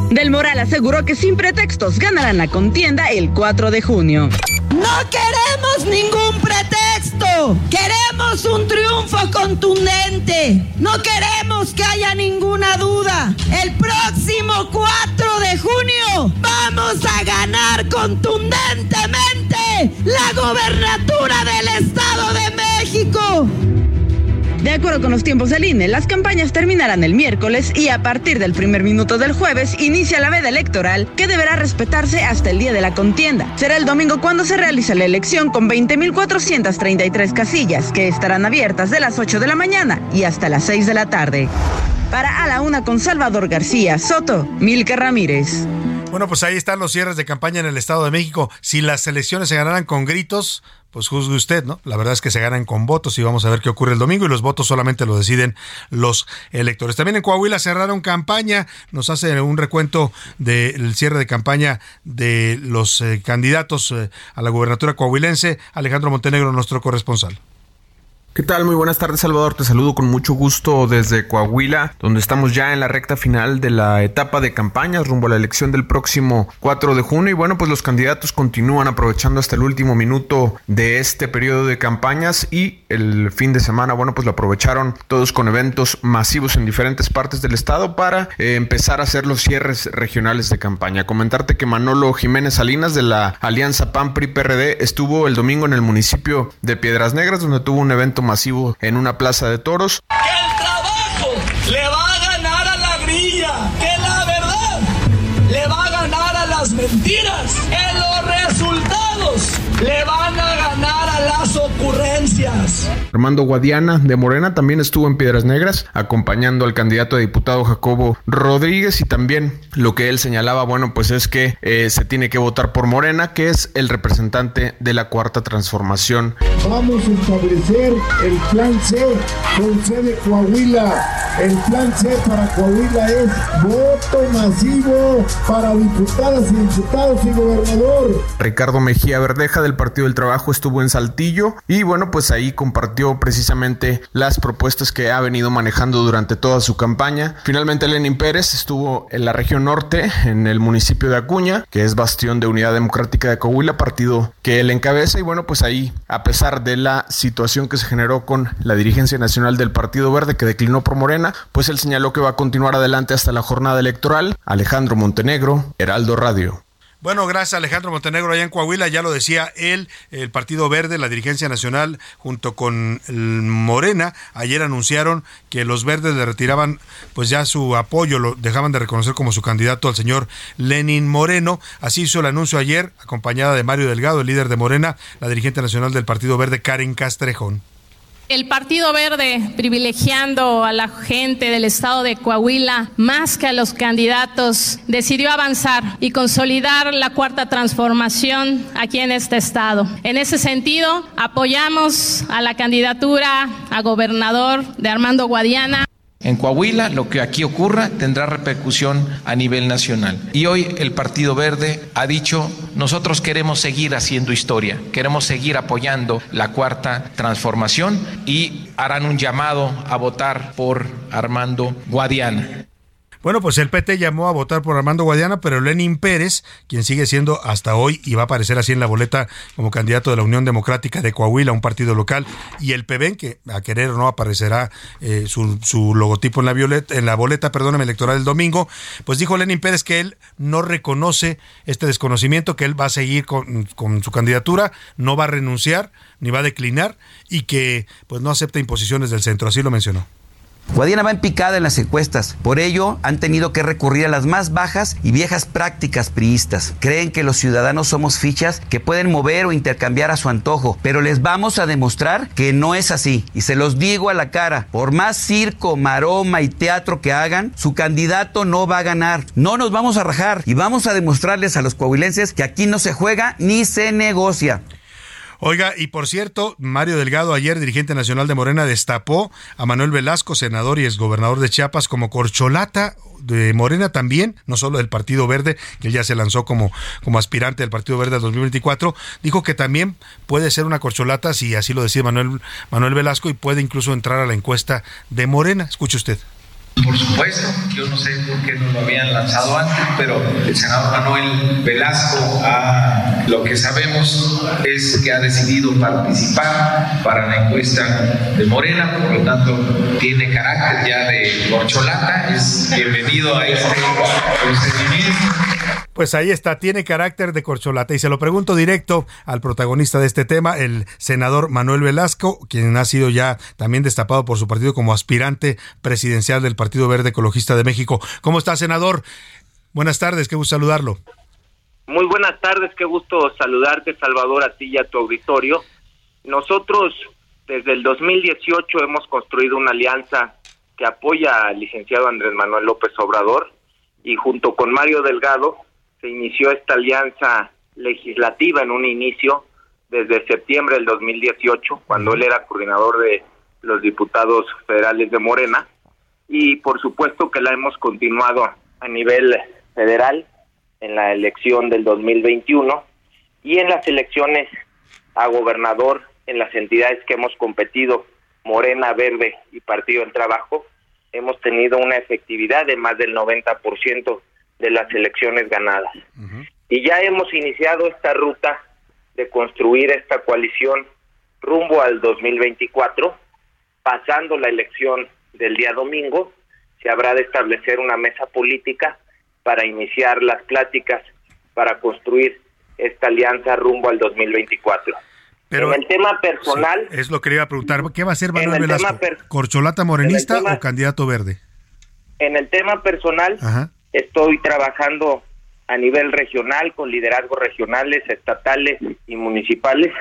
[SPEAKER 16] Del Moral aseguró que sin pretextos ganarán la contienda el 4 de junio.
[SPEAKER 17] No queremos ningún pretexto. Queremos un triunfo contundente. No queremos que haya ninguna duda. El próximo 4 de junio vamos a ganar contundentemente la gobernatura del Estado de México.
[SPEAKER 16] De acuerdo con los tiempos del INE, las campañas terminarán el miércoles y a partir del primer minuto del jueves inicia la veda electoral que deberá respetarse hasta el día de la contienda. Será el domingo cuando se realice la elección con 20.433 casillas que estarán abiertas de las 8 de la mañana y hasta las 6 de la tarde. Para A la Una con Salvador García Soto, Milka Ramírez.
[SPEAKER 6] Bueno, pues ahí están los cierres de campaña en el Estado de México. Si las elecciones se ganaran con gritos, pues juzgue usted, ¿no? La verdad es que se ganan con votos y vamos a ver qué ocurre el domingo y los votos solamente lo deciden los electores. También en Coahuila cerraron campaña, nos hace un recuento del cierre de campaña de los eh, candidatos eh, a la gubernatura coahuilense, Alejandro Montenegro, nuestro corresponsal.
[SPEAKER 21] ¿Qué tal? Muy buenas tardes, Salvador. Te saludo con mucho gusto desde Coahuila, donde estamos ya en la recta final de la etapa de campañas rumbo a la elección del próximo 4 de junio. Y bueno, pues los candidatos continúan aprovechando hasta el último minuto de este periodo de campañas y el fin de semana, bueno, pues lo aprovecharon todos con eventos masivos en diferentes partes del estado para eh, empezar a hacer los cierres regionales de campaña. Comentarte que Manolo Jiménez Salinas de la Alianza PAN PRI PRD estuvo el domingo en el municipio de Piedras Negras, donde tuvo un evento masivo en una plaza de toros. Armando Guadiana de Morena también estuvo en Piedras Negras acompañando al candidato a diputado Jacobo Rodríguez y también lo que él señalaba, bueno, pues es que eh, se tiene que votar por Morena, que es el representante de la cuarta transformación.
[SPEAKER 22] Vamos a establecer el plan C con C de Coahuila. El plan C para Coahuila es voto masivo para diputadas y diputados y gobernador.
[SPEAKER 21] Ricardo Mejía Verdeja del Partido del Trabajo estuvo en Saltillo y bueno, pues ahí compartió precisamente las propuestas que ha venido manejando durante toda su campaña. Finalmente Lenin Pérez estuvo en la región norte, en el municipio de Acuña, que es bastión de Unidad Democrática de Coahuila, partido que él encabeza y bueno, pues ahí, a pesar de la situación que se generó con la dirigencia nacional del Partido Verde que declinó por Morena, pues él señaló que va a continuar adelante hasta la jornada electoral. Alejandro Montenegro, Heraldo Radio.
[SPEAKER 6] Bueno, gracias Alejandro Montenegro allá en Coahuila, ya lo decía él, el Partido Verde, la dirigencia nacional, junto con Morena, ayer anunciaron que los verdes le retiraban pues ya su apoyo, lo dejaban de reconocer como su candidato al señor Lenin Moreno. Así hizo el anuncio ayer, acompañada de Mario Delgado, el líder de Morena, la dirigente nacional del Partido Verde, Karen Castrejón.
[SPEAKER 23] El Partido Verde, privilegiando a la gente del estado de Coahuila más que a los candidatos, decidió avanzar y consolidar la cuarta transformación aquí en este estado. En ese sentido, apoyamos a la candidatura a gobernador de Armando Guadiana.
[SPEAKER 24] En Coahuila, lo que aquí ocurra tendrá repercusión a nivel nacional. Y hoy el Partido Verde ha dicho, nosotros queremos seguir haciendo historia, queremos seguir apoyando la cuarta transformación y harán un llamado a votar por Armando Guadiana.
[SPEAKER 6] Bueno, pues el PT llamó a votar por Armando Guadiana, pero Lenin Pérez, quien sigue siendo hasta hoy y va a aparecer así en la boleta como candidato de la Unión Democrática de Coahuila, un partido local, y el PBN, que a querer o no aparecerá eh, su, su, logotipo en la, boleta perdóname, electoral el domingo, pues dijo Lenin Pérez que él no reconoce este desconocimiento, que él va a seguir con, con su candidatura, no va a renunciar ni va a declinar y que pues no acepta imposiciones del centro, así lo mencionó.
[SPEAKER 25] Guadiana va en picada en las encuestas, por ello han tenido que recurrir a las más bajas y viejas prácticas priistas. Creen que los ciudadanos somos fichas que pueden mover o intercambiar a su antojo, pero les vamos a demostrar que no es así. Y se los digo a la cara, por más circo, maroma y teatro que hagan, su candidato no va a ganar. No nos vamos a rajar y vamos a demostrarles a los coahuilenses que aquí no se juega ni se negocia.
[SPEAKER 6] Oiga, y por cierto, Mario Delgado, ayer dirigente nacional de Morena, destapó a Manuel Velasco, senador y exgobernador de Chiapas, como corcholata de Morena también, no solo del Partido Verde, que ya se lanzó como, como aspirante del Partido Verde al 2024, dijo que también puede ser una corcholata, si así lo decide Manuel, Manuel Velasco, y puede incluso entrar a la encuesta de Morena. Escuche usted.
[SPEAKER 24] Por supuesto, yo no sé por qué no lo habían lanzado antes, pero el senador Manuel Velasco, lo que sabemos es que ha decidido participar para la encuesta de Morena, por lo tanto tiene carácter ya de corcholata, es bienvenido a este procedimiento.
[SPEAKER 6] Pues ahí está, tiene carácter de corcholata. Y se lo pregunto directo al protagonista de este tema, el senador Manuel Velasco, quien ha sido ya también destapado por su partido como aspirante presidencial del Partido Verde Ecologista de México. ¿Cómo está, senador? Buenas tardes, qué gusto saludarlo.
[SPEAKER 26] Muy buenas tardes, qué gusto saludarte, Salvador, a ti y a tu auditorio. Nosotros desde el 2018 hemos construido una alianza que apoya al licenciado Andrés Manuel López Obrador y junto con Mario Delgado se inició esta alianza legislativa en un inicio desde septiembre del 2018, cuando él era coordinador de los diputados federales de Morena, y por supuesto que la hemos continuado a nivel federal en la elección del 2021 y en las elecciones a gobernador en las entidades que hemos competido, Morena, Verde y Partido del Trabajo, hemos tenido una efectividad de más del 90% de las elecciones ganadas. Y ya hemos iniciado esta ruta de construir esta coalición rumbo al 2024, pasando la elección del día domingo, se habrá de establecer una mesa política para iniciar las pláticas para construir esta alianza rumbo al 2024.
[SPEAKER 6] Pero
[SPEAKER 26] en el tema personal,
[SPEAKER 6] sí, es lo que le iba a preguntar. ¿Qué va a
[SPEAKER 26] En
[SPEAKER 6] Manuel
[SPEAKER 26] el
[SPEAKER 6] Velasco? ¿Corcholata morenista
[SPEAKER 26] tema-
[SPEAKER 6] o candidato verde?
[SPEAKER 26] en el tema personal,
[SPEAKER 6] Ajá.
[SPEAKER 26] estoy trabajando a nivel regional con liderazgos regionales, estatales y municipales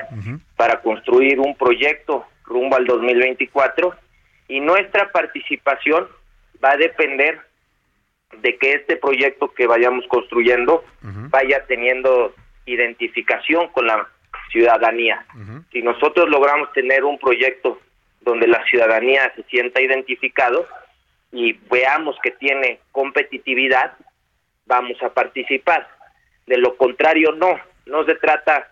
[SPEAKER 26] para construir un proyecto rumbo al 2024 y nuestra participación va a depender de que este proyecto que vayamos construyendo vaya teniendo identificación con la ciudadanía. Si nosotros logramos tener un proyecto donde la ciudadanía se sienta identificado y veamos que tiene competitividad, vamos a participar. De lo contrario, no. No se trata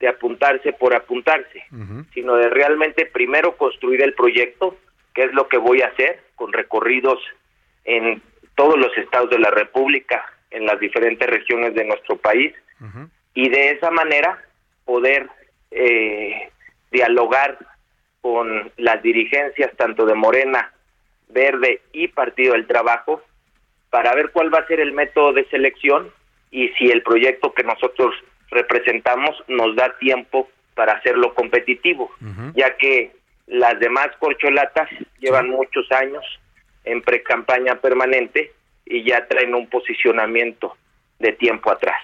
[SPEAKER 26] de apuntarse por apuntarse, sino de realmente primero construir el proyecto, que es lo que voy a hacer con recorridos en todos los estados de la República, en las diferentes regiones de nuestro país, y de esa manera poder eh, dialogar con las dirigencias tanto de Morena, Verde y Partido del Trabajo para ver cuál va a ser el método de selección y si el proyecto que nosotros representamos nos da tiempo para hacerlo competitivo, ya que las demás corcholatas llevan muchos años en pre-campaña permanente y ya traen un posicionamiento de tiempo atrás.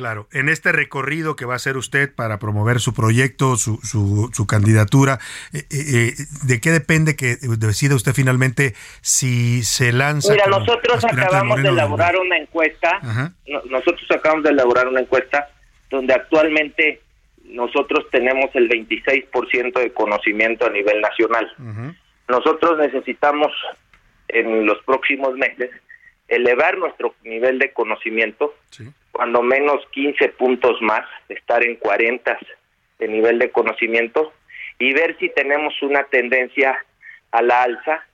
[SPEAKER 6] Claro, en este recorrido que va a hacer usted para promover su proyecto, su, su, su candidatura, eh, eh, ¿de qué depende que decida usted finalmente si se lanza?
[SPEAKER 26] Mira, nosotros acabamos de elaborar una encuesta,
[SPEAKER 6] Ajá.
[SPEAKER 26] nosotros acabamos de elaborar una encuesta donde actualmente nosotros tenemos el 26% de conocimiento a nivel nacional. Nosotros necesitamos en los próximos meses elevar nuestro nivel de conocimiento, cuando menos 15 puntos más, estar en 40 de nivel de conocimiento y ver si tenemos una tendencia a la alza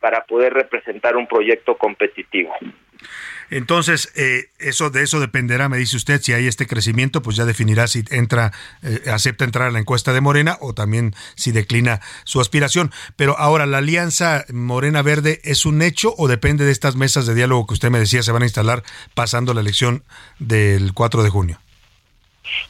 [SPEAKER 26] para poder representar un proyecto competitivo.
[SPEAKER 6] Entonces, eh, eso de eso dependerá, me dice usted, si hay este crecimiento, pues ya definirá si entra, eh, acepta entrar a la encuesta de Morena o también si declina su aspiración. Pero ahora, ¿la alianza Morena-Verde es un hecho o depende de estas mesas de diálogo que usted me decía se van a instalar pasando la elección del 4 de junio?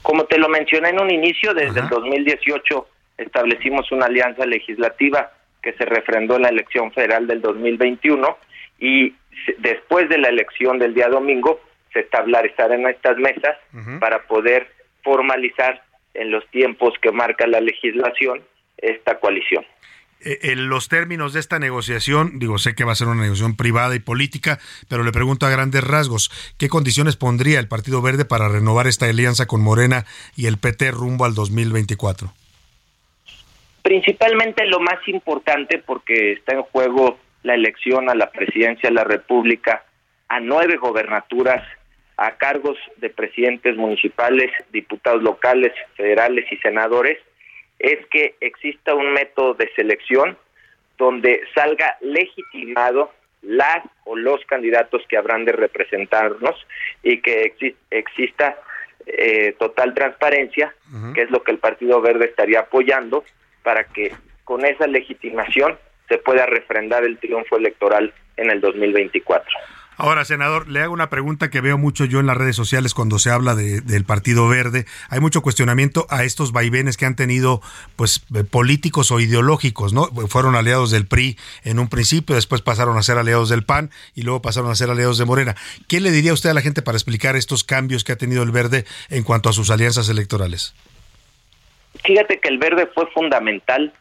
[SPEAKER 26] Como te lo mencioné en un inicio, desde el 2018 establecimos una alianza legislativa que se refrendó en la elección federal del 2021 y después de la elección del día domingo se establecerán estas mesas para poder formalizar en los tiempos que marca la legislación esta coalición.
[SPEAKER 6] Eh, en los términos de esta negociación, digo, sé que va a ser una negociación privada y política, pero le pregunto a grandes rasgos, ¿qué condiciones pondría el Partido Verde para renovar esta alianza con Morena y el PT rumbo al 2024?
[SPEAKER 26] Principalmente lo más importante porque está en juego la elección a la presidencia de la República, a nueve gobernaturas, a cargos de presidentes municipales, diputados locales, federales y senadores, es que exista un método de selección donde salga legitimado las o los candidatos que habrán de representarnos y que exi- exista eh, total transparencia, que es lo que el Partido Verde estaría apoyando para que con esa legitimación se pueda refrendar el triunfo electoral en el 2024.
[SPEAKER 6] Ahora, senador, le hago una pregunta que veo mucho yo en las redes sociales cuando se habla de- del Partido Verde. Hay mucho cuestionamiento a estos vaivenes que han tenido, pues, eh, políticos o ideológicos, ¿no? Fueron aliados del PRI en un principio, después pasaron a ser aliados del PAN y luego pasaron a ser aliados de Morena. ¿Qué le diría usted a la gente para explicar estos cambios que ha tenido el Verde en cuanto a sus alianzas electorales?
[SPEAKER 26] Fíjate que el verde fue fundamental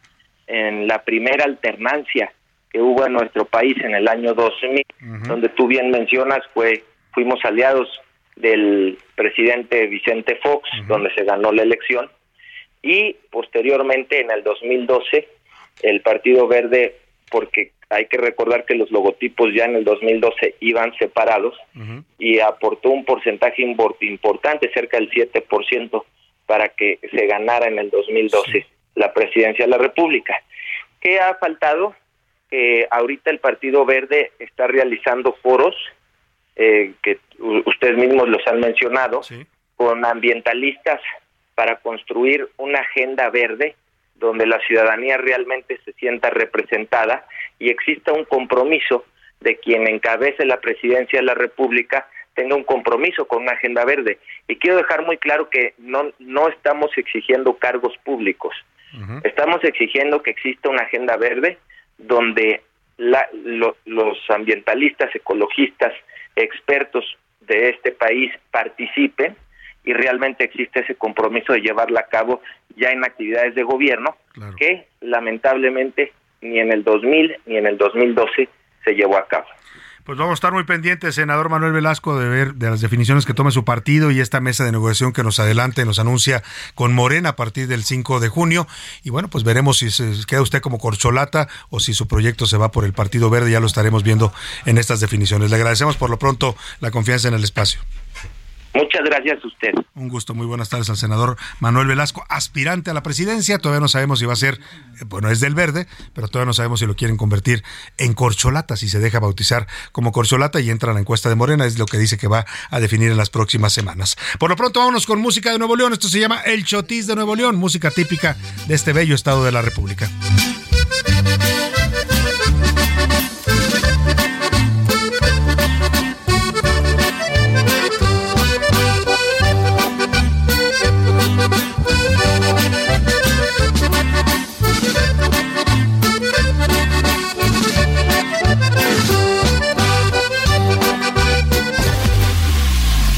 [SPEAKER 26] en la primera alternancia que hubo en nuestro país en el año 2000, donde tú bien mencionas, fue fuimos aliados del presidente Vicente Fox, donde se ganó la elección, y posteriormente en el 2012 el Partido Verde, porque hay que recordar que los logotipos ya en el 2012 iban separados, y aportó un porcentaje impor- importante, cerca del 7%, para que se ganara en el 2012 la presidencia de la República. ¿Qué ha faltado? Que ahorita el Partido Verde está realizando foros, eh, que ustedes mismos los han mencionado, con ambientalistas para construir una agenda verde donde la ciudadanía realmente se sienta representada y exista un compromiso de quien encabece la presidencia de la República tenga un compromiso con una agenda verde. Y quiero dejar muy claro que no, no estamos exigiendo cargos públicos, estamos exigiendo que exista una agenda verde donde la- lo- los ambientalistas, ecologistas, expertos de este país participen y realmente existe ese compromiso de llevarla a cabo ya en actividades de gobierno que lamentablemente ni en el 2000 ni en el 2012 se llevó a cabo.
[SPEAKER 6] Pues vamos a estar muy pendientes, senador Manuel Velasco, de ver de las definiciones que tome su partido y esta mesa de negociación que nos adelante, nos anuncia con Morena a partir del 5 de junio. Y bueno, pues veremos si se queda usted como corcholata o si su proyecto se va por el Partido Verde. Ya lo estaremos viendo en estas definiciones. Le agradecemos por lo pronto la confianza en el espacio.
[SPEAKER 26] Muchas gracias a usted.
[SPEAKER 6] Un gusto, muy buenas tardes al senador Manuel Velasco, aspirante a la presidencia. Todavía no sabemos si va a ser, eh, bueno, es del verde, pero todavía no sabemos si lo quieren convertir en corcholata, si se deja bautizar como corcholata y entra a la encuesta de Morena, es lo que dice que va a definir en las próximas semanas. Por lo pronto, vámonos con música de Nuevo León. Esto se llama El Chotis de Nuevo León, música típica de este bello estado de la República.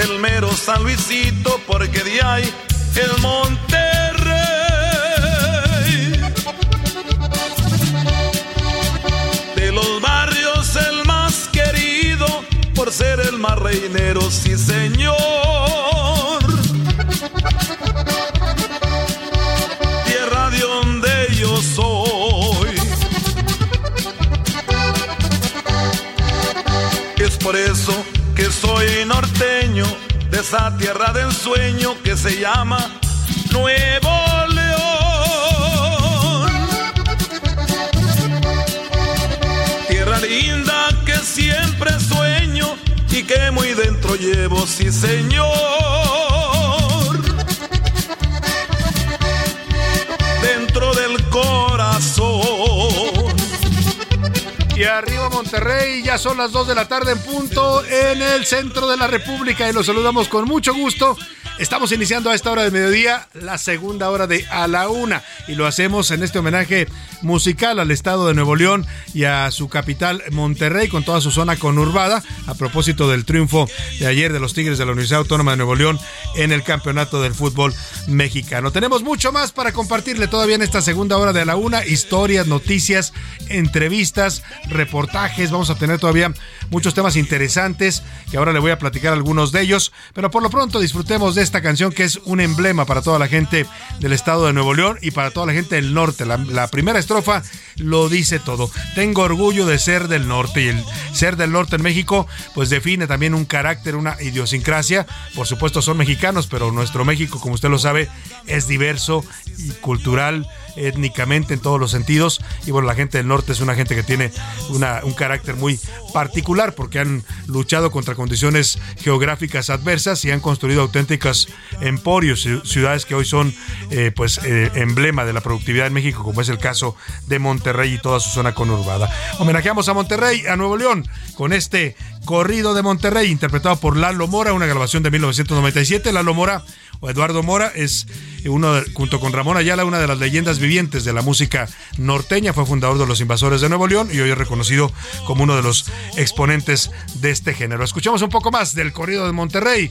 [SPEAKER 27] Del mero San Luisito, porque de ahí el Monterrey. De los barrios el más querido, por ser el más reinero, sí señor. Tierra de donde yo soy. Es por eso esa tierra de ensueño que se llama Nuevo León. Tierra linda que siempre sueño y que muy dentro llevo, sí señor. Dentro del corazón.
[SPEAKER 6] Y arriba Monterrey, ya son las 2 de la tarde en punto en el centro de la República y los saludamos con mucho gusto. Estamos iniciando a esta hora de mediodía la segunda hora de A la Una y lo hacemos en este homenaje musical al estado de Nuevo León y a su capital Monterrey con toda su zona conurbada a propósito del triunfo de ayer de los Tigres de la Universidad Autónoma de Nuevo León en el campeonato del fútbol mexicano. Tenemos mucho más para compartirle todavía en esta segunda hora de A la Una, historias, noticias, entrevistas, reportajes, vamos a tener todavía muchos temas interesantes que ahora le voy a platicar algunos de ellos, pero por lo pronto disfrutemos de esta canción que es un emblema para toda la gente del estado de Nuevo León y para toda la gente del norte. La, la primera estrofa lo dice todo. Tengo orgullo de ser del norte y el ser del norte en México pues define también un carácter, una idiosincrasia. Por supuesto son mexicanos, pero nuestro México, como usted lo sabe, es diverso y cultural étnicamente en todos los sentidos. Y bueno la gente del norte es una gente que tiene una, un carácter muy particular porque han luchado contra condiciones geográficas adversas y han construido auténticos emporios ciudades que hoy son eh, pues eh, emblema de la productividad en México como es el caso de Monterrey y toda su zona conurbada. Homenajeamos a Monterrey a Nuevo León con este corrido de Monterrey interpretado por Lalo Mora una grabación de 1997 Lalo Mora Eduardo Mora es uno de- junto con Ramón Ayala una de las leyendas vivientes de la música norteña, fue fundador de los Invasores de Nuevo León y hoy es reconocido como uno de los exponentes de este género. Escuchamos un poco más del corrido de Monterrey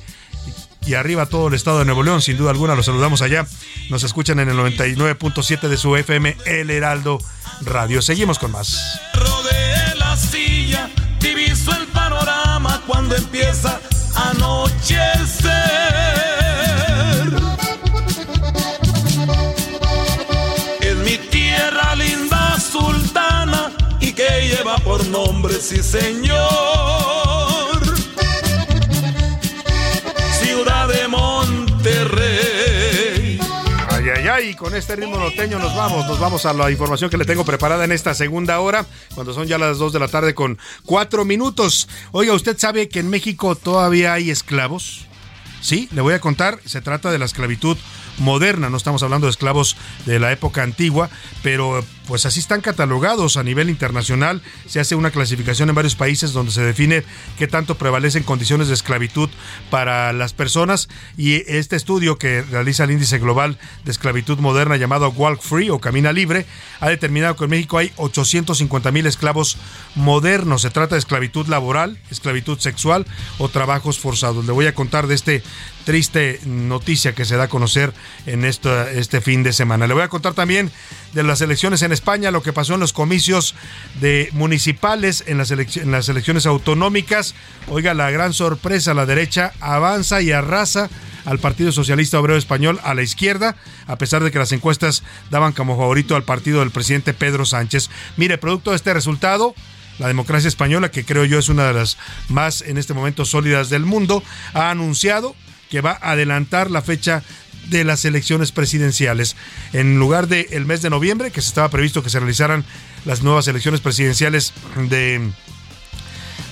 [SPEAKER 6] y arriba todo el estado de Nuevo León, sin duda alguna los saludamos allá. Nos escuchan en el 99.7 de su FM El Heraldo Radio. Seguimos con más.
[SPEAKER 27] de la silla, diviso el panorama cuando empieza anochecer. Sí señor. Ciudad de Monterrey.
[SPEAKER 6] Ay, ay, ay. Con este ritmo norteño nos vamos. Nos vamos a la información que le tengo preparada en esta segunda hora, cuando son ya las 2 de la tarde con 4 minutos. Oiga, ¿usted sabe que en México todavía hay esclavos? Sí, le voy a contar. Se trata de la esclavitud moderna. No estamos hablando de esclavos de la época antigua, pero pues así están catalogados a nivel internacional. Se hace una clasificación en varios países donde se define qué tanto prevalecen condiciones de esclavitud para las personas. Y este estudio que realiza el Índice Global de Esclavitud Moderna llamado Walk Free o Camina Libre ha determinado que en México hay 850 mil esclavos modernos. Se trata de esclavitud laboral, esclavitud sexual o trabajos forzados. Le voy a contar de este triste noticia que se da a conocer en este fin de semana. Le voy a contar también de las elecciones en España, lo que pasó en los comicios de municipales, en las elecciones autonómicas. Oiga, la gran sorpresa, la derecha avanza y arrasa al Partido Socialista Obrero Español a la izquierda, a pesar de que las encuestas daban como favorito al partido del presidente Pedro Sánchez. Mire, producto de este resultado, la democracia española, que creo yo es una de las más en este momento sólidas del mundo, ha anunciado que va a adelantar la fecha de las elecciones presidenciales. En lugar del el mes de noviembre, que se estaba previsto que se realizaran las nuevas elecciones presidenciales de,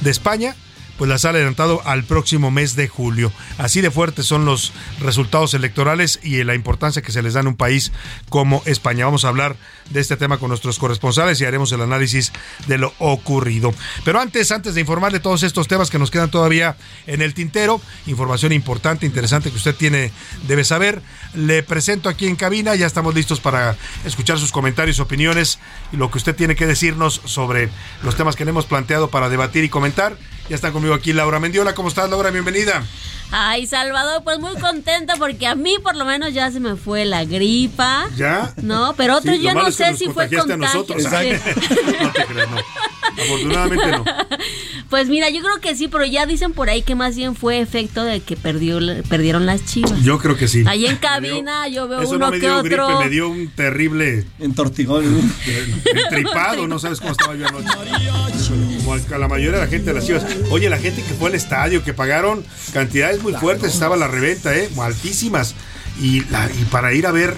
[SPEAKER 6] de España, pues las ha adelantado al próximo mes de julio. Así de fuertes son los resultados electorales y la importancia que se les da en un país como España. Vamos a hablar de este tema con nuestros corresponsales y haremos el análisis de lo ocurrido. Pero antes, antes de informarle todos estos temas que nos quedan todavía en el tintero, información importante, interesante que usted tiene, debe saber, le presento aquí en cabina, ya estamos listos para escuchar sus comentarios, opiniones y lo que usted tiene que decirnos sobre los temas que le hemos planteado para debatir y comentar. Ya está conmigo aquí Laura Mendiola. ¿Cómo estás, Laura? Bienvenida.
[SPEAKER 8] Ay, Salvador, pues muy contenta porque a mí por lo menos ya se me fue la gripa.
[SPEAKER 6] ¿Ya?
[SPEAKER 8] No, pero otros
[SPEAKER 6] Sí, malo
[SPEAKER 8] no sé
[SPEAKER 6] nos
[SPEAKER 8] si fue
[SPEAKER 6] contagiaste a
[SPEAKER 8] contagio.
[SPEAKER 6] nosotros.
[SPEAKER 8] Sí.
[SPEAKER 6] No te creas, no. Afortunadamente no.
[SPEAKER 8] Pues mira, yo creo que sí, pero ya dicen por ahí que más bien fue efecto de que perdió, perdieron las chivas.
[SPEAKER 6] Yo creo que sí.
[SPEAKER 8] Ahí en cabina yo veo
[SPEAKER 6] Eso
[SPEAKER 8] uno
[SPEAKER 6] no me
[SPEAKER 8] que
[SPEAKER 6] dio
[SPEAKER 8] otro.
[SPEAKER 6] gripe, me dio un terrible
[SPEAKER 28] entortigón,
[SPEAKER 6] tripado, no sabes cómo estaba yo anoche. Como a la mayoría de la gente de las Chivas. Oye, la gente que fue al estadio, que pagaron cantidades muy fuertes, estaba la reventa, eh, altísimas. Y, la- y para ir a ver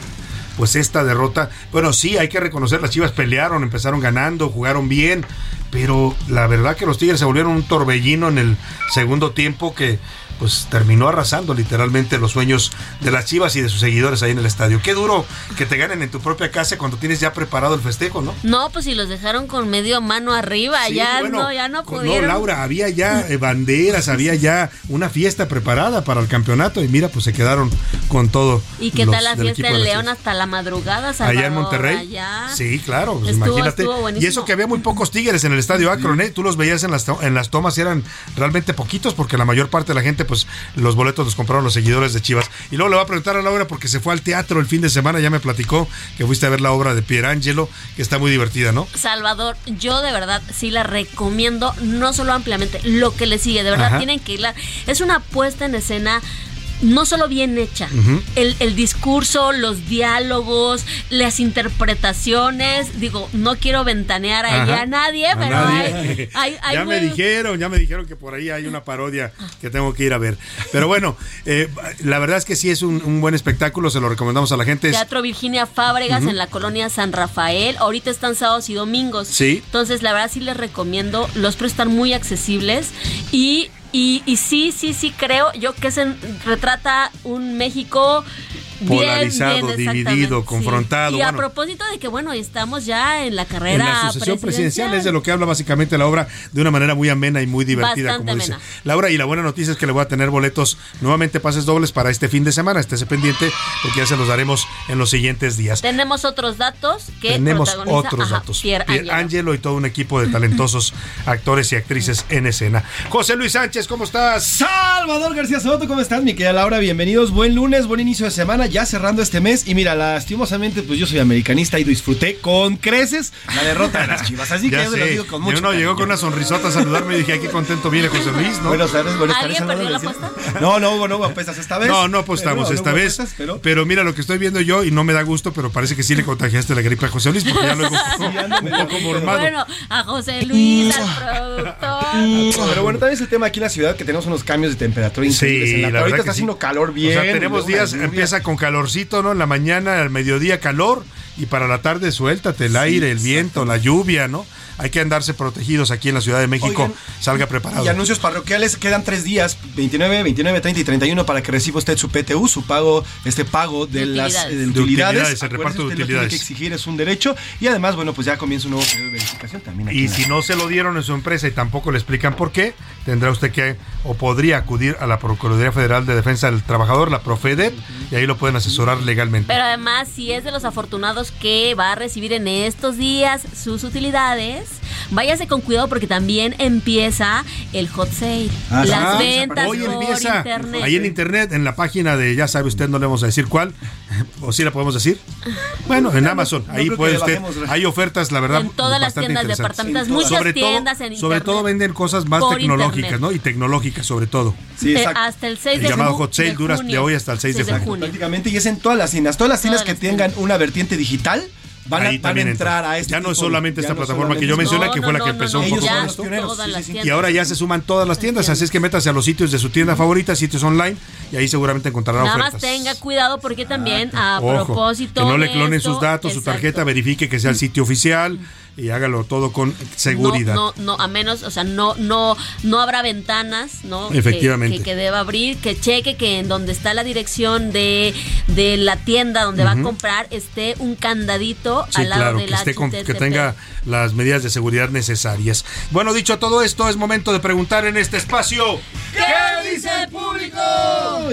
[SPEAKER 6] pues esta derrota, bueno, sí, hay que reconocer, las Chivas pelearon, empezaron ganando, jugaron bien, pero la verdad que los Tigres se volvieron un torbellino en el segundo tiempo que pues terminó arrasando literalmente los sueños de las Chivas y de sus seguidores ahí en el estadio. Qué duro que te ganen en tu propia casa cuando tienes ya preparado el festejo, ¿no?
[SPEAKER 8] No, pues si los dejaron con medio mano arriba,
[SPEAKER 6] Sí,
[SPEAKER 8] ya
[SPEAKER 6] bueno,
[SPEAKER 8] no, ya no pudieron.
[SPEAKER 6] No, Laura, había ya eh, banderas, había ya una fiesta preparada para el campeonato y mira, pues se quedaron con todo.
[SPEAKER 8] ¿Y qué
[SPEAKER 6] los
[SPEAKER 8] tal la fiesta del León hasta la madrugada, Salvador?
[SPEAKER 6] Allá en Monterrey.
[SPEAKER 8] allá?
[SPEAKER 6] Sí, claro, pues
[SPEAKER 8] Estuvo-
[SPEAKER 6] imagínate.
[SPEAKER 8] estuvo
[SPEAKER 6] Y eso que había muy pocos tigres en el estadio Akron, ¿eh? Tú los veías en las, en las tomas y eran realmente poquitos porque la mayor parte de la gente, pues los boletos los compraron los seguidores de Chivas. Y luego le voy a preguntar a Laura porque se fue al teatro el fin de semana, ya me platicó que fuiste a ver la obra de Pierangelo, que está muy divertida, ¿no?
[SPEAKER 8] Salvador, yo de verdad sí la recomiendo, no solo ampliamente, lo que le sigue, de verdad
[SPEAKER 6] Ajá.
[SPEAKER 8] tienen que irla. Es una puesta en escena no solo bien hecha, el, el discurso, los diálogos, las interpretaciones, digo, no quiero ventanear a nadie,
[SPEAKER 6] A
[SPEAKER 8] pero
[SPEAKER 6] nadie.
[SPEAKER 8] hay, hay- hay
[SPEAKER 6] ya me dijeron, ya me dijeron que por ahí hay una parodia que tengo que ir a ver. Pero bueno, eh, la verdad es que sí es un, un buen espectáculo, se lo recomendamos a la gente.
[SPEAKER 8] Teatro Virginia Fábregas en la colonia San Rafael. Ahorita están sábados y domingos.
[SPEAKER 6] Sí.
[SPEAKER 8] Entonces, la verdad sí les recomiendo. Los precios están muy accesibles. Y, y, y sí, sí, sí creo yo que se retrata un México
[SPEAKER 6] Polarizado,
[SPEAKER 8] bien,
[SPEAKER 6] dividido,
[SPEAKER 8] sí.
[SPEAKER 6] confrontado,
[SPEAKER 8] Y a propósito de que, bueno, estamos ya en la
[SPEAKER 6] en
[SPEAKER 8] carrera
[SPEAKER 6] la sucesión presidencial es de lo que habla básicamente la obra de una manera muy amena y muy divertida,
[SPEAKER 8] Bastante
[SPEAKER 6] como dice
[SPEAKER 8] amena.
[SPEAKER 6] Laura. Y la buena noticia es que le voy a tener boletos nuevamente pases dobles para este fin de semana. Estése pendiente porque ya se los daremos en los siguientes días.
[SPEAKER 8] Tenemos otros datos que
[SPEAKER 6] Tenemos otros
[SPEAKER 8] ajá,
[SPEAKER 6] datos.
[SPEAKER 8] Pierre
[SPEAKER 6] Pier
[SPEAKER 8] Angelo.
[SPEAKER 6] Angelo y todo un equipo de talentosos actores y actrices en escena. José Luis Sánchez, ¿cómo estás?
[SPEAKER 28] Salvador García Soto, ¿cómo estás, mi querida Laura? Bienvenidos, buen lunes, buen inicio de semana, ya cerrando este mes. Y mira, lastimosamente, pues yo soy americanista y disfruté con creces la derrota de las chivas. Así que yo lo digo con
[SPEAKER 6] Y
[SPEAKER 28] mucho
[SPEAKER 6] llegó con una sonrisota a saludarme y dije, ay, qué contento viene José Luis, ¿no?
[SPEAKER 28] Buenas tardes, buenas tardes.
[SPEAKER 8] ¿Alguien perdió la apuesta?
[SPEAKER 28] No, no hubo, no hubo apuestas esta vez.
[SPEAKER 6] No, no apostamos
[SPEAKER 28] No, no
[SPEAKER 6] esta vez.
[SPEAKER 28] apuestas,
[SPEAKER 6] pero...
[SPEAKER 28] pero-
[SPEAKER 6] mira lo que estoy viendo yo y no me da gusto, pero parece que sí le contagiaste la gripe a José Luis porque ya luego un poco mormado.
[SPEAKER 8] Bueno, a José Luis, al productor.
[SPEAKER 28] Pero bueno, también es el tema aquí en la ciudad que tenemos unos cambios de temperatura increíbles.
[SPEAKER 6] Sí,
[SPEAKER 28] En la,
[SPEAKER 6] la
[SPEAKER 28] ahorita está
[SPEAKER 6] sí.
[SPEAKER 28] haciendo calor bien.
[SPEAKER 6] O sea, tenemos días, empieza con calorcito, ¿no? En la mañana, al mediodía calor y para la tarde suéltate el aire, el viento, la lluvia, ¿no? Hay que andarse protegidos aquí en la Ciudad de México.
[SPEAKER 28] Oigan,
[SPEAKER 6] Salga preparado.
[SPEAKER 28] Y anuncios parroquiales, quedan tres días, 29, 29, 30 y 31 para que reciba usted su PTU, su pago, este pago de,
[SPEAKER 6] De
[SPEAKER 28] las
[SPEAKER 6] utilidades.
[SPEAKER 28] eh, de
[SPEAKER 6] De
[SPEAKER 28] utilidades.
[SPEAKER 6] utilidades, el reparto de
[SPEAKER 28] lo
[SPEAKER 6] utilidades.
[SPEAKER 28] Tiene que exigir, es un derecho. Y además, bueno, pues ya comienza un nuevo periodo de verificación también aquí.
[SPEAKER 6] Y
[SPEAKER 28] la-
[SPEAKER 6] si no se lo dieron en su empresa y tampoco le explican por qué, tendrá usted que o podría acudir a la Procuraduría Federal de Defensa del Trabajador, la Profedet, y ahí lo pueden asesorar legalmente.
[SPEAKER 8] Pero además, si es de los afortunados que va a recibir en estos días sus utilidades, váyase con cuidado porque también empieza el hot sale.
[SPEAKER 6] Ah,
[SPEAKER 8] Las
[SPEAKER 6] sí.
[SPEAKER 8] ventas
[SPEAKER 6] Hoy
[SPEAKER 8] por
[SPEAKER 6] empieza
[SPEAKER 8] internet.
[SPEAKER 6] ahí en internet, en la página de, ya sabe usted, no le vamos a decir cuál, o sí la podemos decir. Bueno, en Amazon,
[SPEAKER 28] no
[SPEAKER 6] ahí puede usted, hay ofertas, la verdad.
[SPEAKER 8] En todas las tiendas departamentales, muchas
[SPEAKER 6] sobre
[SPEAKER 8] tiendas
[SPEAKER 6] todo,
[SPEAKER 8] en
[SPEAKER 6] Sobre
[SPEAKER 8] internet.
[SPEAKER 6] todo venden cosas más tecnológicas,
[SPEAKER 8] internet.
[SPEAKER 6] ¿no? Y tecnológicas sobre todo.
[SPEAKER 8] Eh, hasta el 6
[SPEAKER 6] El
[SPEAKER 8] de
[SPEAKER 6] llamado hot sale
[SPEAKER 8] de
[SPEAKER 6] dura de
[SPEAKER 8] junio.
[SPEAKER 6] hoy hasta el 6 de junio.
[SPEAKER 28] Prácticamente, y es en todas las tiendas. Todas las tiendas que tengan una vertiente digital van a, van a entrar
[SPEAKER 6] entra.
[SPEAKER 28] a este
[SPEAKER 6] Ya no es solamente esta
[SPEAKER 28] no
[SPEAKER 6] plataforma que yo mencioné, que fue la que empezó un poco con esto.
[SPEAKER 28] sí.
[SPEAKER 6] Y ahora ya se suman todas las tiendas, así es que métase a los sitios de su tienda favorita, sitios online, y ahí seguramente encontrará
[SPEAKER 8] Nada
[SPEAKER 6] ofertas.
[SPEAKER 8] más tenga cuidado porque también a
[SPEAKER 6] Ojo,
[SPEAKER 8] propósito
[SPEAKER 6] que no le clonen
[SPEAKER 8] esto,
[SPEAKER 6] sus datos, su tarjeta, verifique que sea el sitio oficial y hágalo todo con seguridad.
[SPEAKER 8] No, no, no, a menos, o sea, no, no, no habrá ventanas, ¿no?
[SPEAKER 6] Efectivamente.
[SPEAKER 8] Que, que deba abrir, que cheque que en donde está la dirección de, de la tienda donde va a comprar esté un candadito
[SPEAKER 6] Sí,
[SPEAKER 8] al lado
[SPEAKER 6] claro,
[SPEAKER 8] del
[SPEAKER 6] que, esté con- que tenga las medidas de seguridad necesarias. Bueno, dicho todo esto, es momento de preguntar en este espacio.
[SPEAKER 28] ¿Qué dice el público?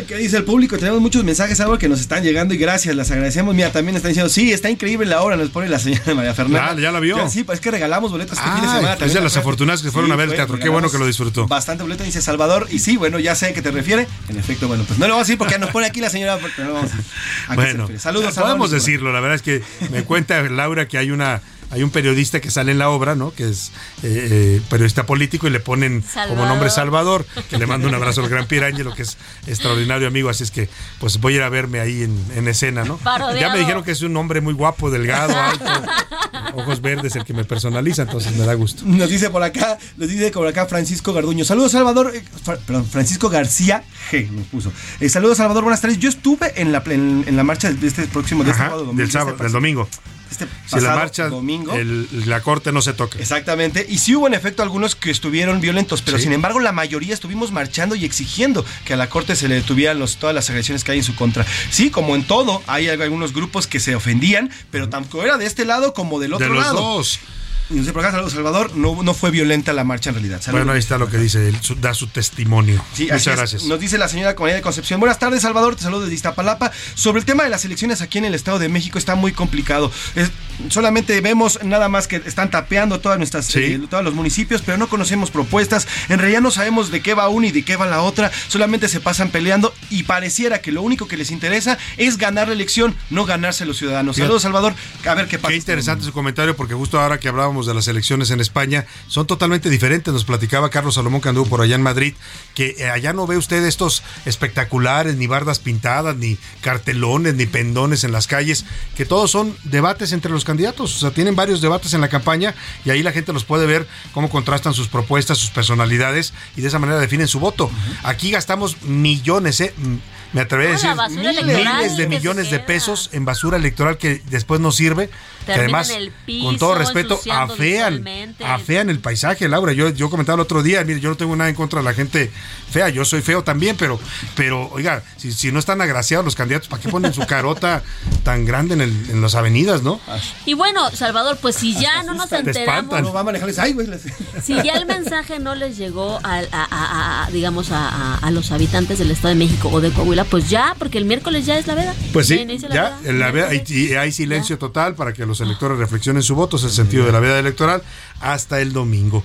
[SPEAKER 28] ¿Qué dice el público? Tenemos muchos mensajes ahora que nos están llegando y gracias, las agradecemos. Mira, también están diciendo, sí, está increíble la obra, nos pone la señora María Fernanda.
[SPEAKER 6] Ya- ya la vio.
[SPEAKER 28] Sí, es que regalamos boletos este
[SPEAKER 6] Ah,
[SPEAKER 28] fin de semana.
[SPEAKER 6] es de las afortunadas que fueron a ver el teatro. Qué bueno que lo disfrutó.
[SPEAKER 28] Bastante boleto, dice Salvador. Y sí, bueno, ya sé a qué te refiere. En efecto, bueno, pues no lo vamos a decir porque nos pone aquí la señora. Pero no vamos a qué se
[SPEAKER 6] Bueno,
[SPEAKER 28] refiere. Saludos, Salvador.
[SPEAKER 6] podemos decirlo. La verdad es que me cuenta Laura que hay una hay un periodista que sale en la obra, ¿no? Que es eh, eh, periodista político y le ponen como
[SPEAKER 8] Salvador.
[SPEAKER 6] nombre Salvador, que le mando un abrazo al gran Pirangelo, que es extraordinario amigo, así es que pues voy a ir a verme ahí en, en escena, ¿no?
[SPEAKER 8] Parodiado.
[SPEAKER 6] Ya me dijeron que es un hombre muy guapo, delgado, alto, ojos verdes, el que me personaliza, entonces me da gusto.
[SPEAKER 28] Nos dice por acá, nos dice por acá Francisco Garduño. Saludos Salvador, eh, Fra- perdón, Francisco García G nos puso. Eh, saludos Salvador, buenas tardes. Yo estuve en la en, en la marcha de este próximo de este sábado, domingo,
[SPEAKER 6] del
[SPEAKER 28] este
[SPEAKER 6] sábado,
[SPEAKER 28] pas-
[SPEAKER 6] del domingo.
[SPEAKER 28] Este
[SPEAKER 6] Si la
[SPEAKER 28] pasado
[SPEAKER 6] marcha,
[SPEAKER 28] domingo.
[SPEAKER 6] el- la corte no se toca.
[SPEAKER 28] Exactamente. Y sí hubo en efecto algunos que estuvieron violentos, pero
[SPEAKER 6] Sí.
[SPEAKER 28] sin embargo la mayoría estuvimos marchando y exigiendo que a la Corte se le detuvieran los, todas las agresiones que hay en su contra. Sí, como en todo, hay algunos grupos que se ofendían, pero tanto era de este lado como del otro
[SPEAKER 6] De los
[SPEAKER 28] lado.
[SPEAKER 6] dos.
[SPEAKER 28] Y por acá, saludos, Salvador, no, no fue violenta la marcha en realidad. Saludos.
[SPEAKER 6] Bueno, ahí está lo que dice, él, da su testimonio.
[SPEAKER 28] Sí,
[SPEAKER 6] Muchas gracias.
[SPEAKER 28] Nos dice la señora Comunidad de Concepción. Buenas tardes, Salvador. Te saludo desde Iztapalapa. Sobre el tema de las elecciones aquí en el Estado de México está muy complicado. Es- solamente vemos nada más que están tapeando todas nuestras, eh, todos los municipios, pero no conocemos propuestas. En realidad no sabemos de qué va una y de qué va la otra. Solamente se pasan peleando y pareciera que lo único que les interesa es ganar la elección, no ganarse los ciudadanos. Saludos, Salvador. A ver qué pasa.
[SPEAKER 6] Qué interesante su comentario, porque justo ahora que hablábamos de las elecciones en España, son totalmente diferentes. Nos platicaba Carlos Salomón que anduvo por allá en Madrid, que eh, allá no ve usted estos espectaculares, ni bardas pintadas, ni cartelones, ni pendones en las calles, que todos son debates entre los candidatos. O sea, tienen varios debates en la campaña y ahí la gente los puede ver cómo contrastan sus propuestas, sus personalidades y de esa manera definen su voto. Aquí gastamos millones, ¿eh? Me atrevería a decir miles de
[SPEAKER 8] que
[SPEAKER 6] millones de pesos en basura electoral que después no sirve. Que
[SPEAKER 8] Termina
[SPEAKER 6] además,
[SPEAKER 8] el piso,
[SPEAKER 6] con todo respeto, afean, afean el paisaje, Laura. Yo, yo comentaba el otro día, mire, yo no tengo nada en contra de la gente fea, yo soy feo también, pero, pero oiga, si, si no están agraciados los candidatos, ¿para qué ponen su carota tan grande en, el- en las avenidas, no?
[SPEAKER 8] Y bueno, Salvador, pues si ya no nos
[SPEAKER 6] Te
[SPEAKER 8] enteramos,
[SPEAKER 6] espantan. No
[SPEAKER 28] va a manejarles, ay, güey.
[SPEAKER 8] si ya el mensaje no les llegó al- a, a- a- digamos, a, a- a los habitantes del Estado de México o de Coahuila, pues ya, porque el miércoles ya es la veda.
[SPEAKER 6] Pues sí,
[SPEAKER 8] Ya la veda.
[SPEAKER 6] la y hay silencio total para que los electores reflexionen su voto, es el sentido de la veda electoral, hasta el domingo.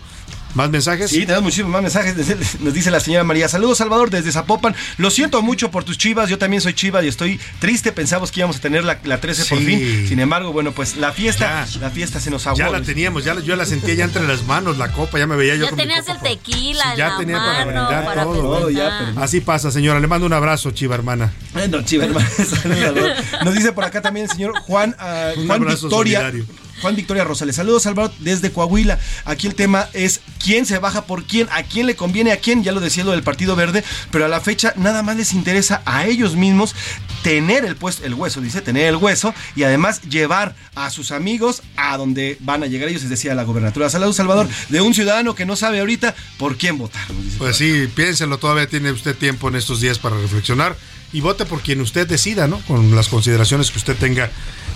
[SPEAKER 6] ¿Más mensajes?
[SPEAKER 28] Sí, tenemos muchísimos más mensajes. Nos dice la señora María. Saludos, Salvador, desde Zapopan. Lo siento mucho por tus chivas. Yo también soy chiva y estoy triste. Pensamos que íbamos a tener la, la 13 por fin. Sin embargo, bueno, pues la fiesta, la fiesta se nos aguó.
[SPEAKER 6] Ya la teníamos, ya la- yo la sentía ya entre las manos, la copa, ya me veía yo
[SPEAKER 8] Ya
[SPEAKER 6] con mi
[SPEAKER 8] tenías
[SPEAKER 6] copa
[SPEAKER 8] el tequila en
[SPEAKER 6] ya
[SPEAKER 8] la
[SPEAKER 6] tenía para brindar
[SPEAKER 8] para
[SPEAKER 6] todo.
[SPEAKER 8] festejar.
[SPEAKER 6] Así pasa, señora. Le mando un abrazo, chiva hermana.
[SPEAKER 28] Bueno, chiva hermana. Nos dice por acá también el señor Juan,
[SPEAKER 6] Un
[SPEAKER 28] Juan
[SPEAKER 6] abrazo
[SPEAKER 28] Victoria.
[SPEAKER 6] solidario.
[SPEAKER 28] Juan Victoria Rosales. Saludos, Salvador, desde Coahuila. Aquí el tema es quién se baja por quién, a quién le conviene a quién, ya lo decía lo del Partido Verde, pero a la fecha nada más les interesa a ellos mismos tener el puesto, el hueso, dice, tener el hueso y además llevar a sus amigos a donde van a llegar ellos, es decir, a la gobernatura. Saludos, Salvador, de un ciudadano que no sabe ahorita por quién votar. dice
[SPEAKER 6] Pues sí, piénselo, todavía tiene usted tiempo en estos días para reflexionar y vote por quien usted decida, ¿no? Con las consideraciones que usted tenga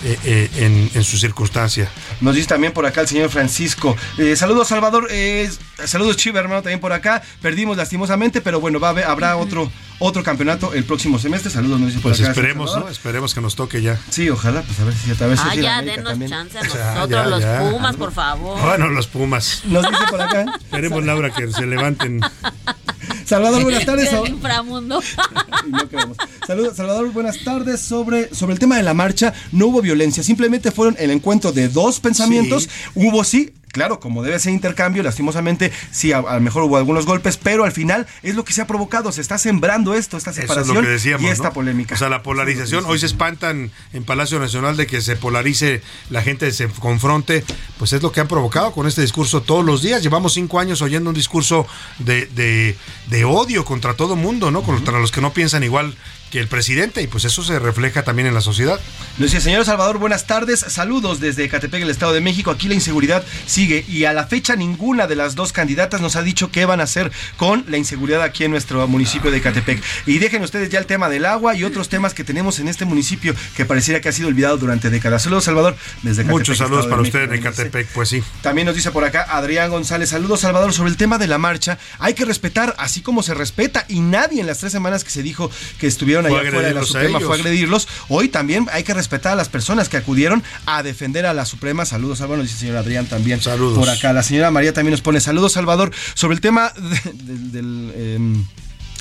[SPEAKER 6] eh, eh, en, en su circunstancia.
[SPEAKER 28] Nos dice también por acá el señor Francisco. Eh, saludos, Salvador. eh, saludos, Chiva, hermano, también por acá. Perdimos lastimosamente, pero bueno, va a haber- habrá otro, otro campeonato el próximo semestre. Saludos, nos dice por
[SPEAKER 6] Pues
[SPEAKER 28] acá.
[SPEAKER 6] esperemos,
[SPEAKER 28] Salvador.
[SPEAKER 6] ¿no? Esperemos que nos toque ya.
[SPEAKER 28] Sí, ojalá, pues a ver si a si
[SPEAKER 8] Ah, ya, denos
[SPEAKER 28] también.
[SPEAKER 8] chance a nosotros,
[SPEAKER 6] ya,
[SPEAKER 8] los
[SPEAKER 6] ya.
[SPEAKER 8] Pumas, por favor.
[SPEAKER 6] Bueno, los Pumas.
[SPEAKER 28] Nos dice por acá.
[SPEAKER 6] Esperemos, Laura, que se levanten.
[SPEAKER 28] Salvador, buenas tardes.
[SPEAKER 8] Inframundo.
[SPEAKER 28] No. Saludos, Salvador, buenas tardes. Sobre, sobre el tema de la marcha, no hubo violencia, simplemente fueron el encuentro de dos pensamientos. Hubo sí. Claro, como debe ser intercambio, lastimosamente sí, a, a lo mejor hubo algunos golpes, pero al final es lo que se ha provocado, se está sembrando esto, esta
[SPEAKER 6] Eso es
[SPEAKER 28] separación
[SPEAKER 6] lo que decíamos.
[SPEAKER 28] y esta
[SPEAKER 6] ¿no?
[SPEAKER 28] polémica.
[SPEAKER 6] O sea, la polarización. Hoy se espantan en Palacio Nacional de que se polarice, la gente se confronte. Pues es lo que han provocado con este discurso todos los días. Llevamos cinco años oyendo un discurso de, de, de odio contra todo mundo, ¿no? Contra los que no piensan igual que el presidente. Y pues eso se refleja también en la sociedad.
[SPEAKER 28] Nos dice, señor Salvador, buenas tardes. Saludos desde Catepec, el Estado de México. Aquí la inseguridad sigue y a la fecha ninguna de las dos candidatas nos ha dicho qué van a hacer con la inseguridad aquí en nuestro municipio de Catepec. Y dejen ustedes ya el tema del agua y otros temas que tenemos en este municipio que pareciera que ha sido olvidado durante décadas. Saludos, Salvador, desde Catepec.
[SPEAKER 6] Muchos saludos para
[SPEAKER 28] de
[SPEAKER 6] ustedes de. Catepec, pues sí.
[SPEAKER 28] También nos dice por acá Adrián González, saludos Salvador, sobre el tema de la marcha, hay que respetar así como se respeta y nadie en las tres semanas que se dijo que estuvieron
[SPEAKER 6] Fue
[SPEAKER 28] allá afuera de la Suprema fue agredirlos, hoy también hay que respetar a las personas que acudieron a defender a la Suprema, saludos Salvador, nos dice el señor Adrián también
[SPEAKER 6] Saludos.
[SPEAKER 28] por acá, la señora María también nos pone saludos Salvador, sobre el tema de- de- del... em,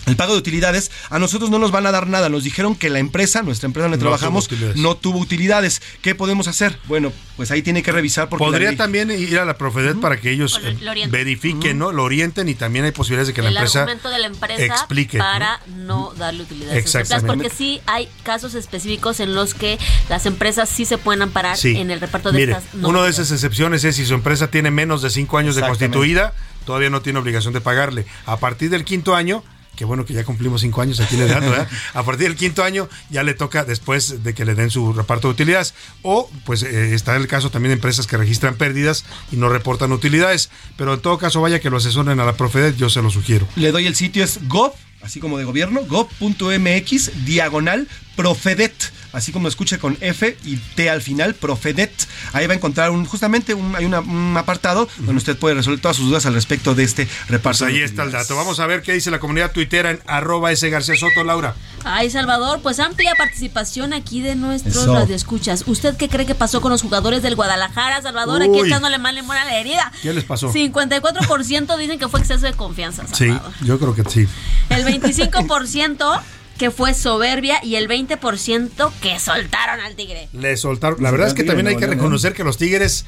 [SPEAKER 28] el pago de utilidades, a nosotros no nos van a dar nada. Nos dijeron que la empresa, nuestra empresa donde
[SPEAKER 6] No
[SPEAKER 28] trabajamos,
[SPEAKER 6] tuvo
[SPEAKER 28] no tuvo utilidades. ¿Qué podemos hacer? Bueno, pues ahí tiene que revisar porque
[SPEAKER 6] Podría
[SPEAKER 28] ley-
[SPEAKER 6] también ir a la Profedet para que ellos
[SPEAKER 8] Lo-
[SPEAKER 6] verifiquen, ¿no? Lo orienten y también hay posibilidades de que la empresa
[SPEAKER 8] argumento de la empresa
[SPEAKER 6] explique.
[SPEAKER 8] para no darle utilidades
[SPEAKER 6] Exactamente.
[SPEAKER 8] porque sí hay casos específicos en los que las empresas sí se pueden amparar
[SPEAKER 6] Sí.
[SPEAKER 8] en el reparto de
[SPEAKER 6] Mire,
[SPEAKER 8] estas no
[SPEAKER 6] una de esas excepciones es si su empresa tiene menos de cinco años de constituida, todavía no tiene obligación de pagarle. A partir del quinto año, que bueno que ya cumplimos cinco años aquí en el edad, ¿verdad? A partir del quinto año ya le toca después de que le den su reparto de utilidades. O pues eh, está el caso también de empresas que registran pérdidas y no reportan utilidades. Pero en todo caso, vaya que lo asesoren a la Profedet, yo se lo sugiero.
[SPEAKER 28] Le doy el sitio, es gov, así como de gobierno, gov.mx, diagonal, profedet. Así como lo escuche con F y T al final, Profedet. Ahí va a encontrar un, justamente un, hay una- un apartado donde usted puede resolver todas sus dudas al respecto de este reparto.
[SPEAKER 6] Pues ahí está el dato. Vamos a ver qué dice la comunidad tuitera en arroba S. García Soto, Laura.
[SPEAKER 8] Ay, Salvador, pues amplia participación aquí de nuestros
[SPEAKER 6] Eso.
[SPEAKER 8] radioescuchas. ¿Usted qué cree que pasó con los jugadores del Guadalajara, Salvador? Aquí
[SPEAKER 6] Uy.
[SPEAKER 8] echándole mal limón a la herida.
[SPEAKER 6] ¿Qué les pasó?
[SPEAKER 8] 54% dicen que fue exceso de confianza,
[SPEAKER 6] Sí, yo creo que sí.
[SPEAKER 8] El 25% que fue soberbia y el 20% que soltaron al tigre.
[SPEAKER 6] Le soltaron. La verdad es que también hay que reconocer que los Tigres,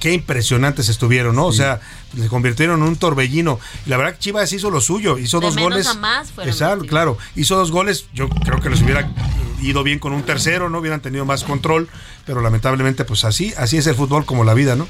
[SPEAKER 6] qué impresionantes estuvieron, ¿no? O sea, se convirtieron en un torbellino. Y la verdad que Chivas hizo lo suyo, hizo
[SPEAKER 8] De
[SPEAKER 6] dos
[SPEAKER 8] menos
[SPEAKER 6] goles.
[SPEAKER 8] a más fueron
[SPEAKER 6] Exacto, claro. Hizo dos goles. Yo creo que les hubiera ido bien con un tercero, no hubieran tenido más control, pero lamentablemente, pues así, así es el fútbol como la vida, ¿no?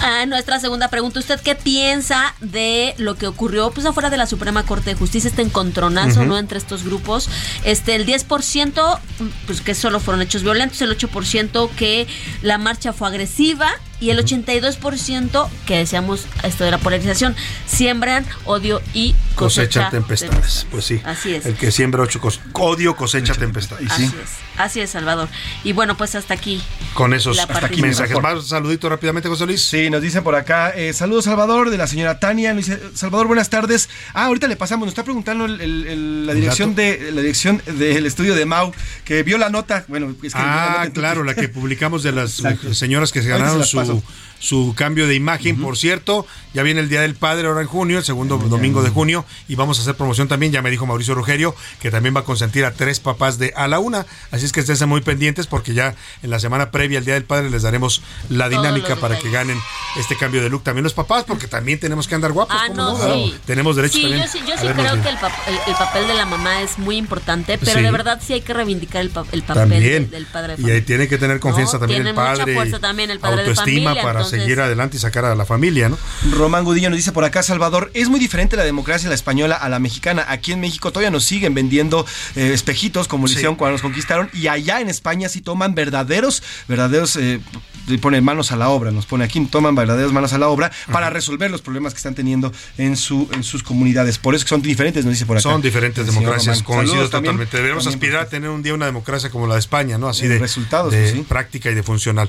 [SPEAKER 8] Ah, nuestra segunda pregunta, ¿usted qué piensa de lo que ocurrió pues afuera de la Suprema Corte de Justicia, este encontronazo,
[SPEAKER 29] Ujú.
[SPEAKER 8] ¿no? Entre estos grupos. Este, el 10%, pues que solo fueron hechos violentos, el 8% que la marcha fue agresiva y el 82% que decíamos esto de la polarización, siembran odio y cosecha,
[SPEAKER 6] Cosecha tempestades. Pues sí.
[SPEAKER 8] Así es.
[SPEAKER 6] El que siembra ocho cos- odio cosecha tempestades.
[SPEAKER 8] Así es, así es, Salvador. Y bueno, pues hasta aquí.
[SPEAKER 6] Con esos
[SPEAKER 8] la participación.
[SPEAKER 6] mensajes. Más saludito rápidamente, José Luis.
[SPEAKER 28] Sí, nos dicen por acá, eh, saludos Salvador, de la señora Tania, nos dice, Salvador, buenas tardes. Ah, ahorita le pasamos, nos está preguntando el- el- el- la
[SPEAKER 6] ¿El
[SPEAKER 28] dirección de la dirección del estudio de Mau, que vio la nota, bueno, es que la
[SPEAKER 6] Ah,
[SPEAKER 28] nota
[SPEAKER 6] claro, la que publicamos de las
[SPEAKER 28] Exacto.
[SPEAKER 6] señoras que se ganaron
[SPEAKER 28] se
[SPEAKER 6] su su, cambio de imagen. Por cierto, ya viene el Día del Padre ahora en junio, el segundo domingo de junio, y vamos a hacer promoción también. Ya me dijo Mauricio Rugerio que también va a consentir a tres papás de a la una. Así es que estén muy pendientes porque ya en la semana previa al Día del Padre les daremos la dinámica para que ganen este cambio de look. También los papás, porque también tenemos que andar guapos.
[SPEAKER 8] Ah,
[SPEAKER 6] ¿cómo
[SPEAKER 8] no,
[SPEAKER 6] no?
[SPEAKER 8] sí.
[SPEAKER 6] Tenemos derecho
[SPEAKER 8] Sí,
[SPEAKER 6] también.
[SPEAKER 8] yo sí, yo
[SPEAKER 6] a
[SPEAKER 8] sí creo
[SPEAKER 6] bien.
[SPEAKER 8] que el, pap- el- el papel de la mamá es muy importante, pero
[SPEAKER 6] Sí.
[SPEAKER 8] de verdad sí hay que reivindicar el, pa- el papel
[SPEAKER 6] También.
[SPEAKER 8] del, padre de
[SPEAKER 6] Y ahí tiene que tener confianza
[SPEAKER 8] No,
[SPEAKER 6] también
[SPEAKER 8] tiene
[SPEAKER 6] el
[SPEAKER 8] mucha
[SPEAKER 6] padre.
[SPEAKER 8] fuerza también el padre de
[SPEAKER 6] autoestima
[SPEAKER 8] familia,
[SPEAKER 6] para
[SPEAKER 8] entonces-
[SPEAKER 6] seguir adelante y sacar a la familia, ¿no?
[SPEAKER 28] Román Gudillo nos dice por acá, Salvador, es muy diferente la democracia la española a la mexicana. Aquí en México todavía nos siguen vendiendo eh, espejitos como lo
[SPEAKER 6] Sí.
[SPEAKER 28] hicieron cuando nos conquistaron y allá en España sí toman verdaderos, verdaderos, eh, le ponen manos a la obra, nos pone aquí, toman verdaderos manos a la obra para resolver los problemas que están teniendo en, su, en sus comunidades. Por eso que son diferentes, nos dice por acá.
[SPEAKER 6] Son diferentes democracias, coincido totalmente.
[SPEAKER 28] También,
[SPEAKER 6] aspirar a tener un día una democracia como la de España, ¿no? Así
[SPEAKER 28] En
[SPEAKER 6] de
[SPEAKER 28] resultados,
[SPEAKER 6] de
[SPEAKER 28] pues sí.
[SPEAKER 6] práctica y de funcional.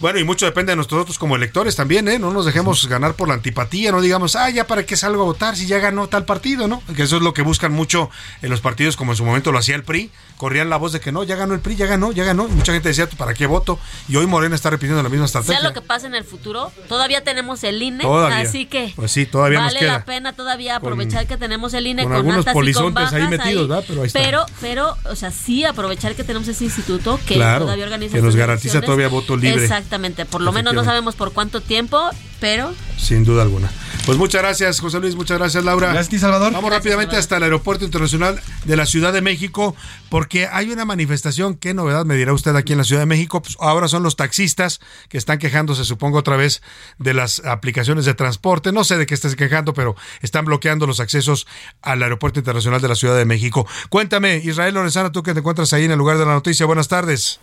[SPEAKER 6] Bueno, y mucho depende de nosotros como electores también, ¿eh? No nos dejemos ganar por la antipatía, no digamos, ah, ya para qué salgo a votar si ya ganó tal partido, ¿no? Que eso es lo que buscan mucho en los partidos, como en su momento lo hacía el PRI, corrían la voz de que no, ya ganó el PRI, ya ganó, ya ganó. Y mucha gente decía, ¿para qué voto? Y hoy Morena está repitiendo la misma estrategia.
[SPEAKER 8] Sea lo que pase en el futuro, todavía tenemos el INE,
[SPEAKER 6] Todavía.
[SPEAKER 8] así que
[SPEAKER 6] Pues sí, todavía nos
[SPEAKER 8] vale
[SPEAKER 6] queda.
[SPEAKER 8] la pena todavía aprovechar que tenemos el INE
[SPEAKER 6] con
[SPEAKER 8] con,
[SPEAKER 6] algunos
[SPEAKER 8] altas y con bajas
[SPEAKER 6] ahí metidos, ¿verdad? Pero ahí está.
[SPEAKER 8] pero, pero, o sea, sí aprovechar que tenemos ese instituto que
[SPEAKER 6] Claro,
[SPEAKER 8] todavía organiza
[SPEAKER 6] que nos garantiza todavía voto libre.
[SPEAKER 8] Exactamente, por lo menos no sabemos por cuánto tiempo, pero
[SPEAKER 6] Sin duda alguna. Pues muchas gracias, José Luis, muchas gracias, Laura.
[SPEAKER 28] Gracias a ti, Salvador.
[SPEAKER 6] Vamos rápidamente hasta el Aeropuerto Internacional de la Ciudad de México, porque hay una manifestación, qué novedad me dirá usted aquí en la Ciudad de México, pues ahora son los taxistas que están quejándose, supongo otra vez, de las aplicaciones de transporte, no sé de qué estén quejando, pero están bloqueando los accesos al Aeropuerto Internacional de la Ciudad de México. Cuéntame, Israel Lorenzana, tú que te encuentras ahí en el lugar de la noticia, buenas tardes.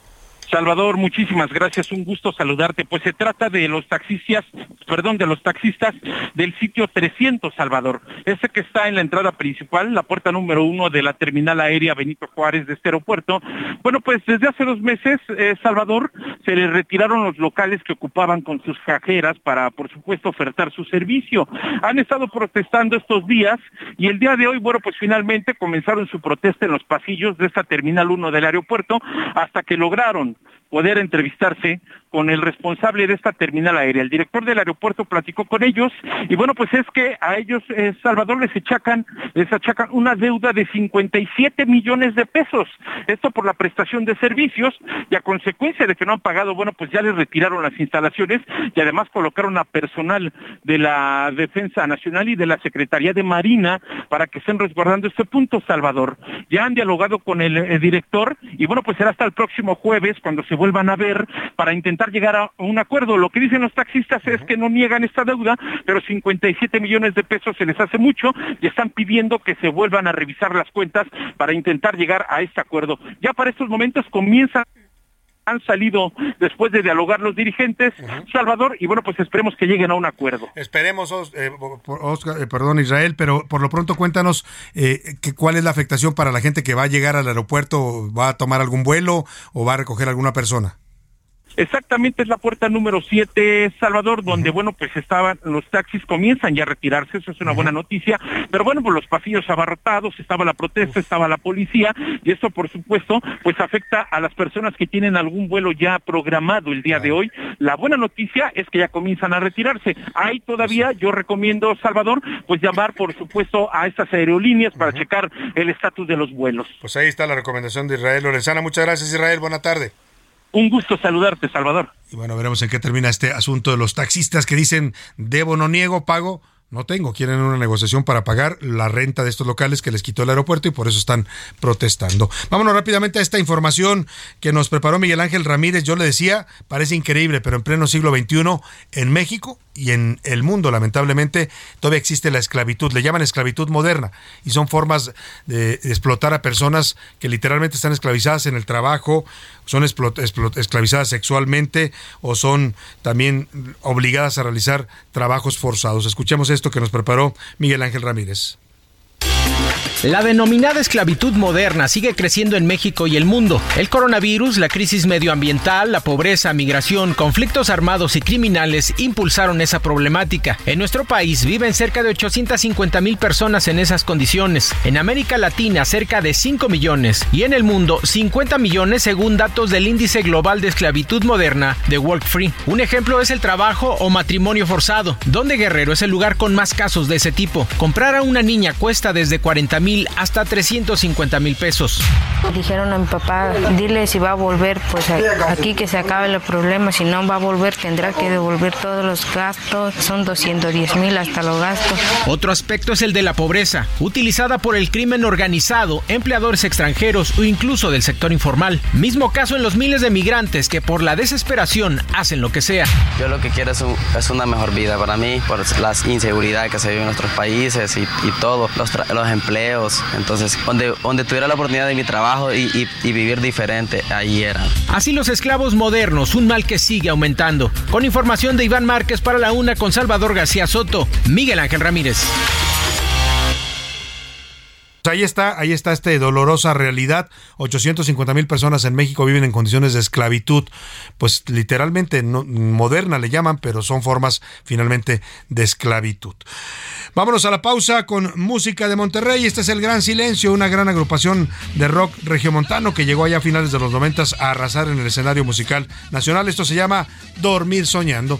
[SPEAKER 29] Salvador, muchísimas gracias, un gusto saludarte. Pues se trata de los taxistas, perdón, de los taxistas del sitio 300, Salvador. Ese que está en la entrada principal, la puerta número uno de la terminal aérea Benito Juárez de este aeropuerto. Bueno, pues desde hace dos meses, eh, Salvador, se les retiraron los locales que ocupaban con sus cajeras para, por supuesto, ofertar su servicio. Han estado protestando estos días y el día de hoy, bueno, pues finalmente comenzaron su protesta en los pasillos de esta terminal 1 del aeropuerto hasta que lograron poder entrevistarse con el responsable de esta terminal aérea. El director del aeropuerto platicó con ellos y bueno, pues es que a ellos, eh, Salvador, les achacan, les achacan una deuda de 57 millones de pesos. Esto por la prestación de servicios y a consecuencia de que no han pagado, bueno, pues ya les retiraron las instalaciones y además colocaron a personal de la Defensa Nacional y de la Secretaría de Marina para que estén resguardando este punto, Salvador. Ya han dialogado con el, eh, director y bueno, pues será hasta el próximo jueves cuando se vuelvan a ver para intentar llegar a un acuerdo. Lo que dicen los taxistas es que no niegan esta deuda, pero 57 millones de pesos se les hace mucho y están pidiendo que se vuelvan a revisar las cuentas para intentar llegar a este acuerdo. Ya para estos momentos comienzan han salido después de dialogar los dirigentes, Salvador, y bueno, pues esperemos que lleguen a un acuerdo.
[SPEAKER 6] Esperemos, Os- eh, Oscar, eh, perdón, Israel, pero por lo pronto cuéntanos eh, que, cuál es la afectación para la gente que va a llegar al aeropuerto, va a tomar algún vuelo o va a recoger alguna persona.
[SPEAKER 29] Exactamente, es la puerta número 7, Salvador, donde, bueno, pues estaban, los taxis comienzan ya a retirarse, eso es una buena noticia, pero bueno, pues los pasillos abarrotados, estaba la protesta, estaba la policía, y esto, por supuesto, pues afecta a las personas que tienen algún vuelo ya programado el día de hoy. La buena noticia es que ya comienzan a retirarse. Hay todavía, yo recomiendo, Salvador, pues llamar, por supuesto, a estas aerolíneas para checar el estatus de los vuelos.
[SPEAKER 6] Pues ahí está la recomendación de Israel Lorenzana. Muchas gracias, Israel. Buena tarde.
[SPEAKER 29] Un gusto saludarte, Salvador.
[SPEAKER 6] Y bueno, veremos en qué termina este asunto de los taxistas que dicen, debo, no niego, pago. No tengo, quieren una negociación para pagar la renta de estos locales que les quitó el aeropuerto y por eso están protestando. Vámonos rápidamente a esta información que nos preparó Miguel Ángel Ramírez. Yo le decía, parece increíble, pero en pleno siglo XXI, en México y en el mundo, lamentablemente, todavía existe la esclavitud. Le llaman esclavitud moderna y son formas de explotar a personas que literalmente están esclavizadas en el trabajo, son esclavizadas sexualmente o son también obligadas a realizar trabajos forzados. Escuchemos esto que nos preparó Miguel Ángel Ramírez.
[SPEAKER 30] La denominada esclavitud moderna sigue creciendo en México y el mundo. El coronavirus, la crisis medioambiental, la pobreza, migración, conflictos armados y criminales impulsaron esa problemática. En nuestro país viven cerca de 850 mil personas en esas condiciones. En América Latina cerca de 5 millones y en el mundo 50 millones según datos del Índice Global de Esclavitud Moderna de Work Free. Un ejemplo es el trabajo o matrimonio forzado, donde Guerrero es el lugar con más casos de ese tipo. Comprar a una niña cuesta desde 40 mil hasta 350 mil pesos.
[SPEAKER 31] Dijeron a mi papá, dile si va a volver, pues aquí que se acabe el problema, si no va a volver tendrá que devolver todos los gastos, son 210 mil hasta los gastos.
[SPEAKER 30] Otro aspecto es el de la pobreza, utilizada por el crimen organizado, empleadores extranjeros o incluso del sector informal. Mismo caso en los miles de migrantes que por la desesperación hacen lo que sea.
[SPEAKER 32] Yo lo que quiero es, un- es una mejor vida para mí, por las inseguridades que se viven en nuestros países y, y todo, los, los empleos. Entonces, donde, donde tuviera la oportunidad de mi trabajo y, y- y vivir diferente, ahí era.
[SPEAKER 30] Así los esclavos modernos, un mal que sigue aumentando. Con información de Iván Márquez para la una con Salvador García Soto, Miguel Ángel Ramírez.
[SPEAKER 6] Pues Ahí está, ahí está esta dolorosa realidad. 850 mil personas en México viven en condiciones de esclavitud, pues literalmente no- moderna le llaman, pero son formas finalmente de esclavitud. Vámonos a la pausa con música de Monterrey. Este es el Gran Silencio, una gran agrupación de rock regiomontano que llegó allá a finales de los 90 a arrasar en el escenario musical nacional. Esto se llama Dormir Soñando.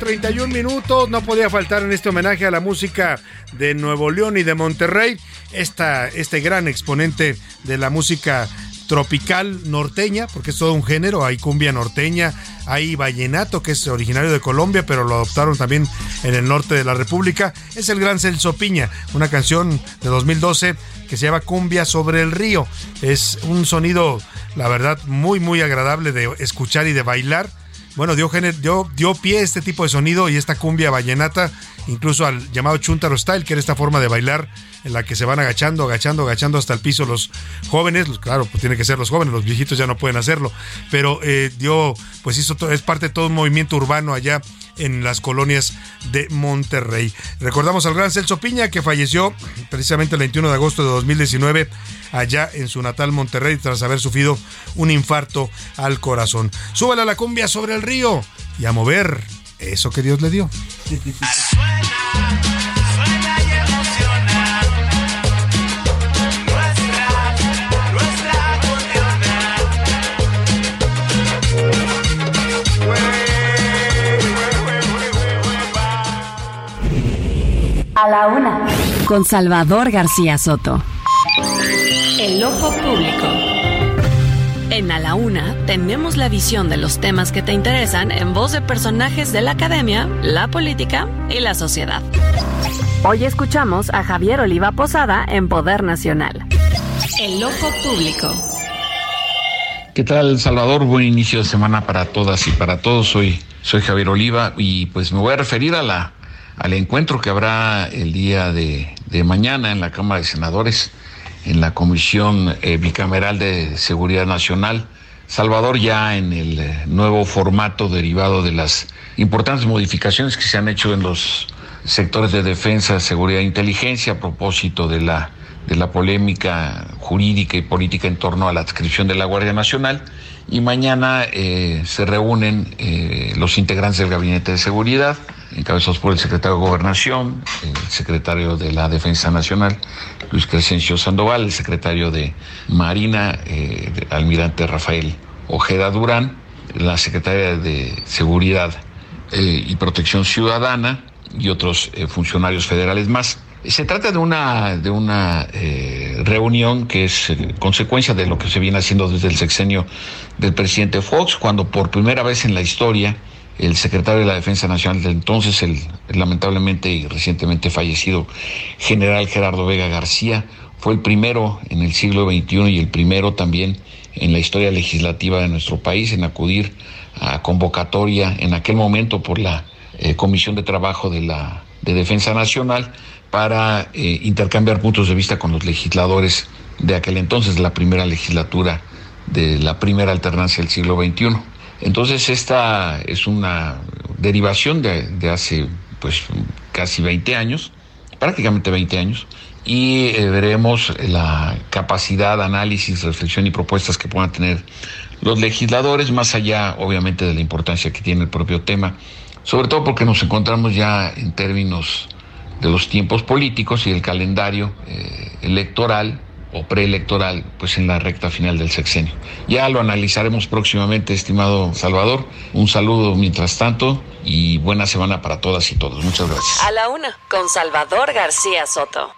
[SPEAKER 6] 31 minutos. No podía faltar en este homenaje a la música de Nuevo León y de Monterrey. Esta, este gran exponente de la música tropical norteña, porque es todo un género. Hay cumbia norteña, hay vallenato, que es originario de Colombia, pero lo adoptaron también en el norte de la República. Es el gran Celso Piña, una canción de 2012 que se llama Cumbia sobre el río. Es un sonido, la verdad, muy, muy agradable de escuchar y de bailar bueno, dio, pie a este tipo de sonido y esta cumbia vallenata, incluso al llamado Chuntaro Style, que era esta forma de bailar en la que se van agachando, agachando, agachando hasta el piso los jóvenes, claro, pues tiene que ser los jóvenes, los viejitos ya no pueden hacerlo, pero eh, dio, pues hizo, es parte de todo un movimiento urbano allá en las colonias de Monterrey. Recordamos al gran Celso Piña que falleció precisamente el 21 de agosto de 2019 allá en su natal Monterrey tras haber sufrido un infarto al corazón. Súbale a la cumbia sobre el río y a mover eso que Dios le dio.
[SPEAKER 7] A la una. Con Salvador García Soto. El ojo público. En A la Una tenemos la visión de los temas que te interesan en voz de personajes de la academia, la política y la sociedad. Hoy escuchamos a Javier Oliva Posada en Poder Nacional. El ojo público.
[SPEAKER 33] ¿Qué tal, Salvador? Buen inicio de semana para todas y para todos. Soy, soy Javier Oliva y pues me voy a referir a la, al encuentro que habrá el día de, de mañana en la Cámara de Senadores, en la Comisión eh, Bicameral de Seguridad Nacional. Salvador ya en el eh, nuevo formato derivado de las importantes modificaciones que se han hecho en los sectores de defensa, seguridad e inteligencia a propósito de la de la polémica jurídica y política en torno a la adscripción de la Guardia Nacional. Y mañana eh, se reúnen los integrantes del Gabinete de Seguridad, encabezados por el secretario de Gobernación, el secretario de la Defensa Nacional, Luis Crescencio Sandoval, el secretario de Marina, eh, almirante Rafael Ojeda Durán, la secretaria de Seguridad y Protección Ciudadana y otros funcionarios federales más. Se trata de una, de una eh, reunión que es eh, consecuencia de lo que se viene haciendo desde el sexenio del presidente Fox, cuando por primera vez en la historia el secretario de la Defensa Nacional de entonces, el, lamentablemente y recientemente fallecido general Gerardo Vega García, fue el primero en el siglo XXI y el primero también en la historia legislativa de nuestro país en acudir a convocatoria en aquel momento por la eh, Comisión de Trabajo de la de Defensa Nacional para eh, intercambiar puntos de vista con los legisladores de aquel entonces, la primera legislatura de la primera alternancia del siglo XXI. Entonces esta es una derivación de, hace pues casi 20 años, prácticamente 20 años, y eh, veremos la capacidad, análisis, reflexión y propuestas que puedan tener los legisladores, más allá obviamente de la importancia que tiene el propio tema, sobre todo porque nos encontramos ya en términos de los tiempos políticos y el calendario eh, electoral o preelectoral, pues en la recta final del sexenio. Ya lo analizaremos próximamente, estimado Salvador. Un saludo mientras tanto y buena semana para todas y todos. Muchas gracias.
[SPEAKER 7] A la una, con Salvador García Soto.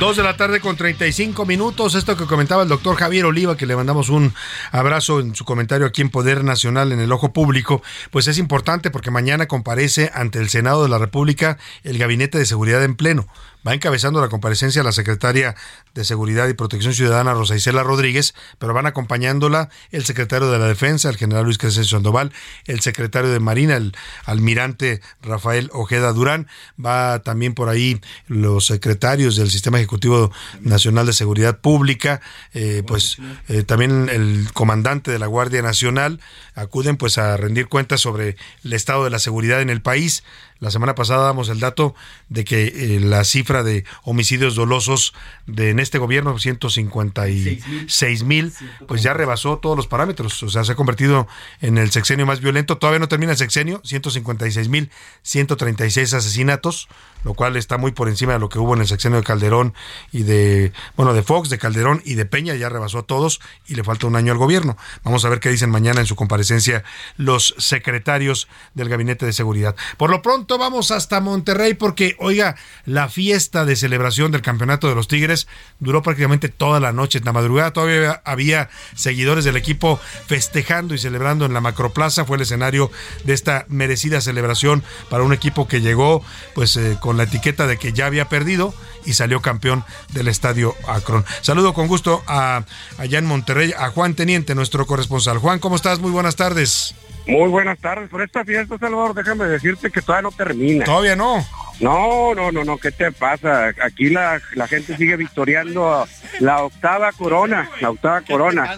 [SPEAKER 6] Dos de la tarde con 35 minutos. Esto que comentaba el doctor Javier Oliva, que le mandamos un abrazo en su comentario aquí en Poder Nacional en el Ojo Público, pues es importante porque mañana comparece ante el Senado de la República el Gabinete de Seguridad en pleno va encabezando la comparecencia la secretaria de Seguridad y Protección Ciudadana, Rosa Isela Rodríguez, pero van acompañándola el secretario de la Defensa, el general Luis Crescencio Sandoval, el secretario de Marina, el almirante Rafael Ojeda Durán, va también por ahí los secretarios del Sistema Ejecutivo Nacional de Seguridad Pública, eh, pues eh, también el comandante de la Guardia Nacional, acuden pues a rendir cuentas sobre el estado de la seguridad en el país. La semana pasada damos el dato de que eh, la cifra de homicidios dolosos de en este gobierno, 156 mil, pues ya rebasó todos los parámetros. O sea, se ha convertido en el sexenio más violento. Todavía no termina el sexenio, 156 mil 136 asesinatos, lo cual está muy por encima de lo que hubo en el sexenio de Calderón y de, bueno, de Fox, de Calderón y de Peña. Ya rebasó a todos y le falta un año al gobierno. Vamos a ver qué dicen mañana en su comparecencia los secretarios del Gabinete de Seguridad. Por lo pronto, vamos hasta Monterrey porque, oiga, la fiesta de celebración del campeonato de los Tigres duró prácticamente toda la noche. En la madrugada todavía había seguidores del equipo festejando y celebrando en la Macroplaza. Fue el escenario de esta merecida celebración para un equipo que llegó pues eh, con la etiqueta de que ya había perdido y salió campeón del estadio Akron. Saludo con gusto a allá en Monterrey a Juan Teniente, nuestro corresponsal. Juan, ¿cómo estás? Muy buenas tardes.
[SPEAKER 34] Muy buenas tardes. Por esta fiesta, Salvador, déjame decirte que todavía no termina.
[SPEAKER 6] Todavía no.
[SPEAKER 34] No, no, no, no, ¿qué te pasa? Aquí la, la gente sigue victoriando la octava corona, la octava corona.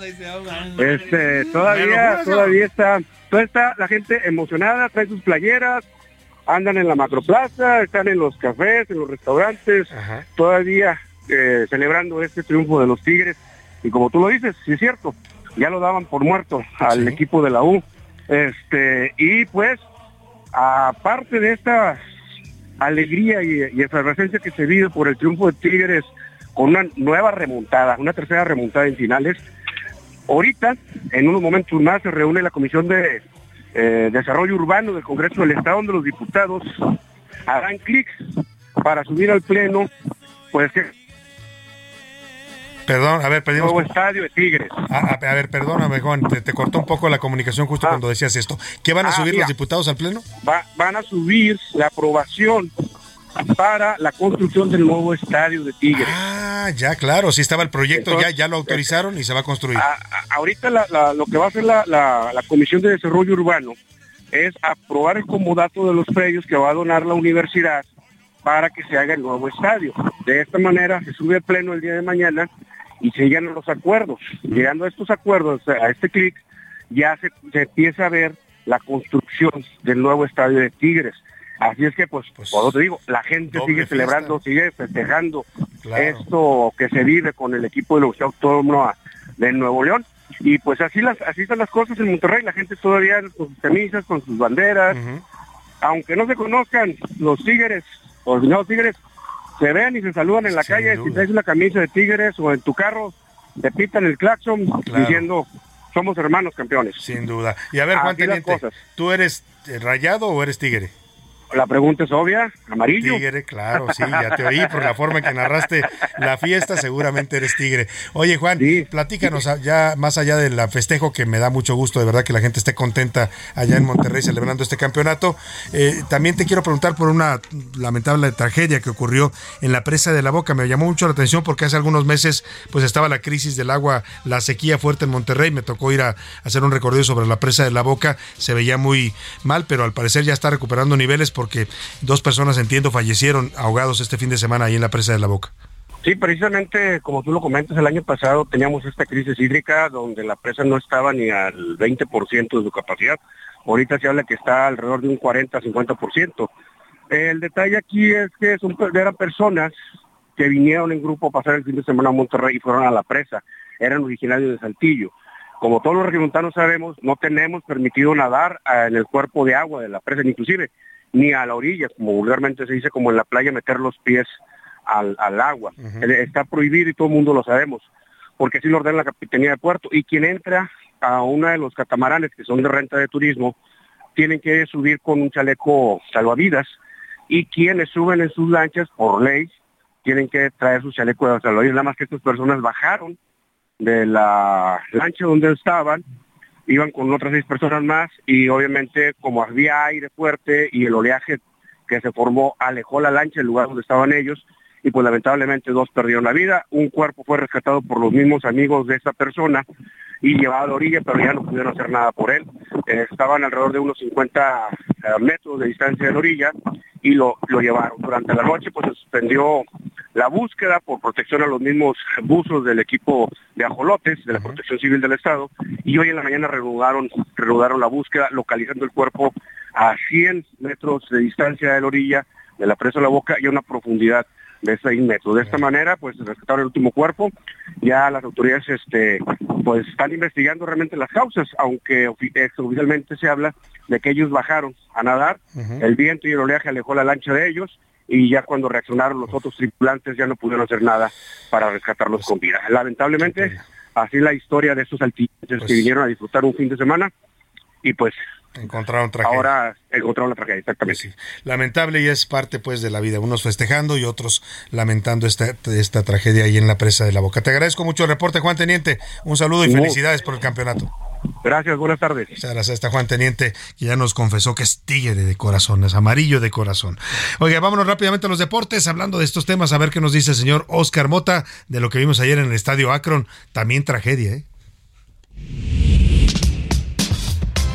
[SPEAKER 34] Este, todavía, todavía está, toda está la gente emocionada, trae sus playeras, andan en la macroplaza, están en los cafés, en los restaurantes, todavía eh, celebrando este triunfo de los Tigres. Y como tú lo dices, sí es cierto, ya lo daban por muerto al equipo de la U. Este, y pues, aparte de esta alegría y, efervescencia que se vive por el triunfo de Tigres con una nueva remontada, una tercera remontada en finales, ahorita, en unos momentos más, se reúne la Comisión de eh, Desarrollo Urbano del Congreso del Estado, donde los diputados harán clics para subir al pleno, pues que
[SPEAKER 6] Perdón, a ver, perdimos.
[SPEAKER 34] nuevo estadio de Tigres.
[SPEAKER 6] A, a- a ver, perdóname, Juan, te, te cortó un poco la comunicación justo cuando decías esto. ¿Qué van a
[SPEAKER 34] Ah,
[SPEAKER 6] subir
[SPEAKER 34] mira.
[SPEAKER 6] los diputados al pleno?
[SPEAKER 34] Va- van a subir la aprobación para la construcción del nuevo estadio de Tigres.
[SPEAKER 6] Ah, ya, claro, sí estaba el proyecto,
[SPEAKER 34] Entonces,
[SPEAKER 6] ya, ya lo autorizaron y se va a construir.
[SPEAKER 34] A- a- ahorita la- la- lo que va a hacer la, la- la Comisión de Desarrollo Urbano es aprobar el comodato de los predios que va a donar la universidad para que se haga el nuevo estadio. De esta manera se sube al pleno el día de mañana y se llegan los acuerdos. Llegando a estos acuerdos, a este clic, ya se, se empieza a ver la construcción del nuevo estadio de Tigres. Así es que, pues, por eso te digo, la gente sigue
[SPEAKER 6] fiesta.
[SPEAKER 34] celebrando, sigue festejando
[SPEAKER 6] Claro.
[SPEAKER 34] esto que se vive con el equipo de la Universidad Autónoma de Nuevo León. Y pues así las así están las cosas en Monterrey, la gente todavía con sus camisas, con sus banderas, aunque no se conozcan los tigres, los no tigres, se ven y se saludan en la calle, si traes una camisa de tigres o en tu carro, te pitan el claxon
[SPEAKER 6] Claro.
[SPEAKER 34] diciendo somos hermanos campeones.
[SPEAKER 6] Sin duda. Y a ver, Juan Teniente. ¿tú eres rayado o eres tigre?
[SPEAKER 34] La pregunta es obvia, amarillo.
[SPEAKER 6] Tigre, claro, sí, ya te oí por la forma en que narraste la fiesta, seguramente eres tigre. Oye, Juan, platícanos ah, ya más allá del festejo, que me da mucho gusto, de verdad, que la gente esté contenta allá en Monterrey celebrando este campeonato. Eh, también te quiero preguntar por una lamentable tragedia que ocurrió en la presa de la Boca. Me llamó mucho la atención porque hace algunos meses pues estaba la crisis del agua, la sequía fuerte en Monterrey. Me tocó ir a hacer un recorrido sobre la presa de la Boca. Se veía muy mal, pero al parecer ya está recuperando niveles porque dos personas, entiendo, fallecieron ahogados este fin de semana ahí en la presa de la Boca.
[SPEAKER 34] Sí, precisamente como tú lo comentas, el año pasado teníamos esta crisis hídrica donde la presa no estaba ni al 20% de su capacidad. Ahorita se habla que está alrededor de un 40-50%. El detalle aquí es que son, eran personas que vinieron en grupo a pasar el fin de semana a Monterrey y fueron a la presa. Eran originarios de Saltillo. Como todos los regiomontanos sabemos, no tenemos permitido nadar ah, en el cuerpo de agua de la presa, inclusive ni a la orilla, como vulgarmente se dice, como en la playa, meter los pies al, al agua. Eh, Está prohibido y todo el mundo lo sabemos, porque así lo ordena la Capitanía de Puerto. Y quien entra a uno de los catamaranes que son de renta de turismo, tienen que subir con un chaleco salvavidas y quienes suben en sus lanchas, por ley, tienen que traer su chaleco de salvavidas. Nada más que estas personas bajaron de la lancha donde estaban, iban con otras seis personas más y obviamente como había aire fuerte y el oleaje que se formó alejó la lancha del lugar donde estaban ellos y pues lamentablemente dos perdieron la vida. Un cuerpo fue rescatado por los mismos amigos de esa persona y llevado a la orilla, pero ya no pudieron hacer nada por él. Eh, estaban alrededor de unos 50 eh, metros de distancia de la orilla y lo, lo llevaron. Durante la noche pues se suspendió la búsqueda por protección a los mismos buzos del equipo de ajolotes de la Protección Civil del Estado y hoy en la mañana reanudaron, reanudaron la búsqueda localizando el cuerpo a 100 metros de distancia de la orilla de la presa de la boca y a una profundidad de 6 metros. De esta manera, pues rescataron el último cuerpo. Ya las autoridades este, pues están investigando realmente las causas, aunque ofi- oficialmente se habla de que ellos bajaron a nadar, el viento y el oleaje alejó la lancha de ellos y ya cuando reaccionaron los otros tripulantes ya no pudieron hacer nada para rescatarlos con vida. Lamentablemente, así la historia de estos alpinistas que vinieron a disfrutar un fin de semana y pues
[SPEAKER 6] Encontraron tragedia.
[SPEAKER 34] ahora encontraron la tragedia, exactamente.
[SPEAKER 6] Lamentable y es parte pues de la vida, unos festejando y otros lamentando esta, esta tragedia ahí en la presa de la Boca. Te agradezco mucho el reporte, Juan Teniente. Un saludo y felicidades por el campeonato.
[SPEAKER 34] Gracias, buenas tardes.
[SPEAKER 6] Muchas gracias a esta Juan Teniente que ya nos confesó que es tigre de corazón, es amarillo de corazón. Oiga, vámonos rápidamente a los deportes, hablando de estos temas, a ver qué nos dice el señor Oscar Mota de lo que vimos ayer en el estadio Akron. También tragedia, ¿eh?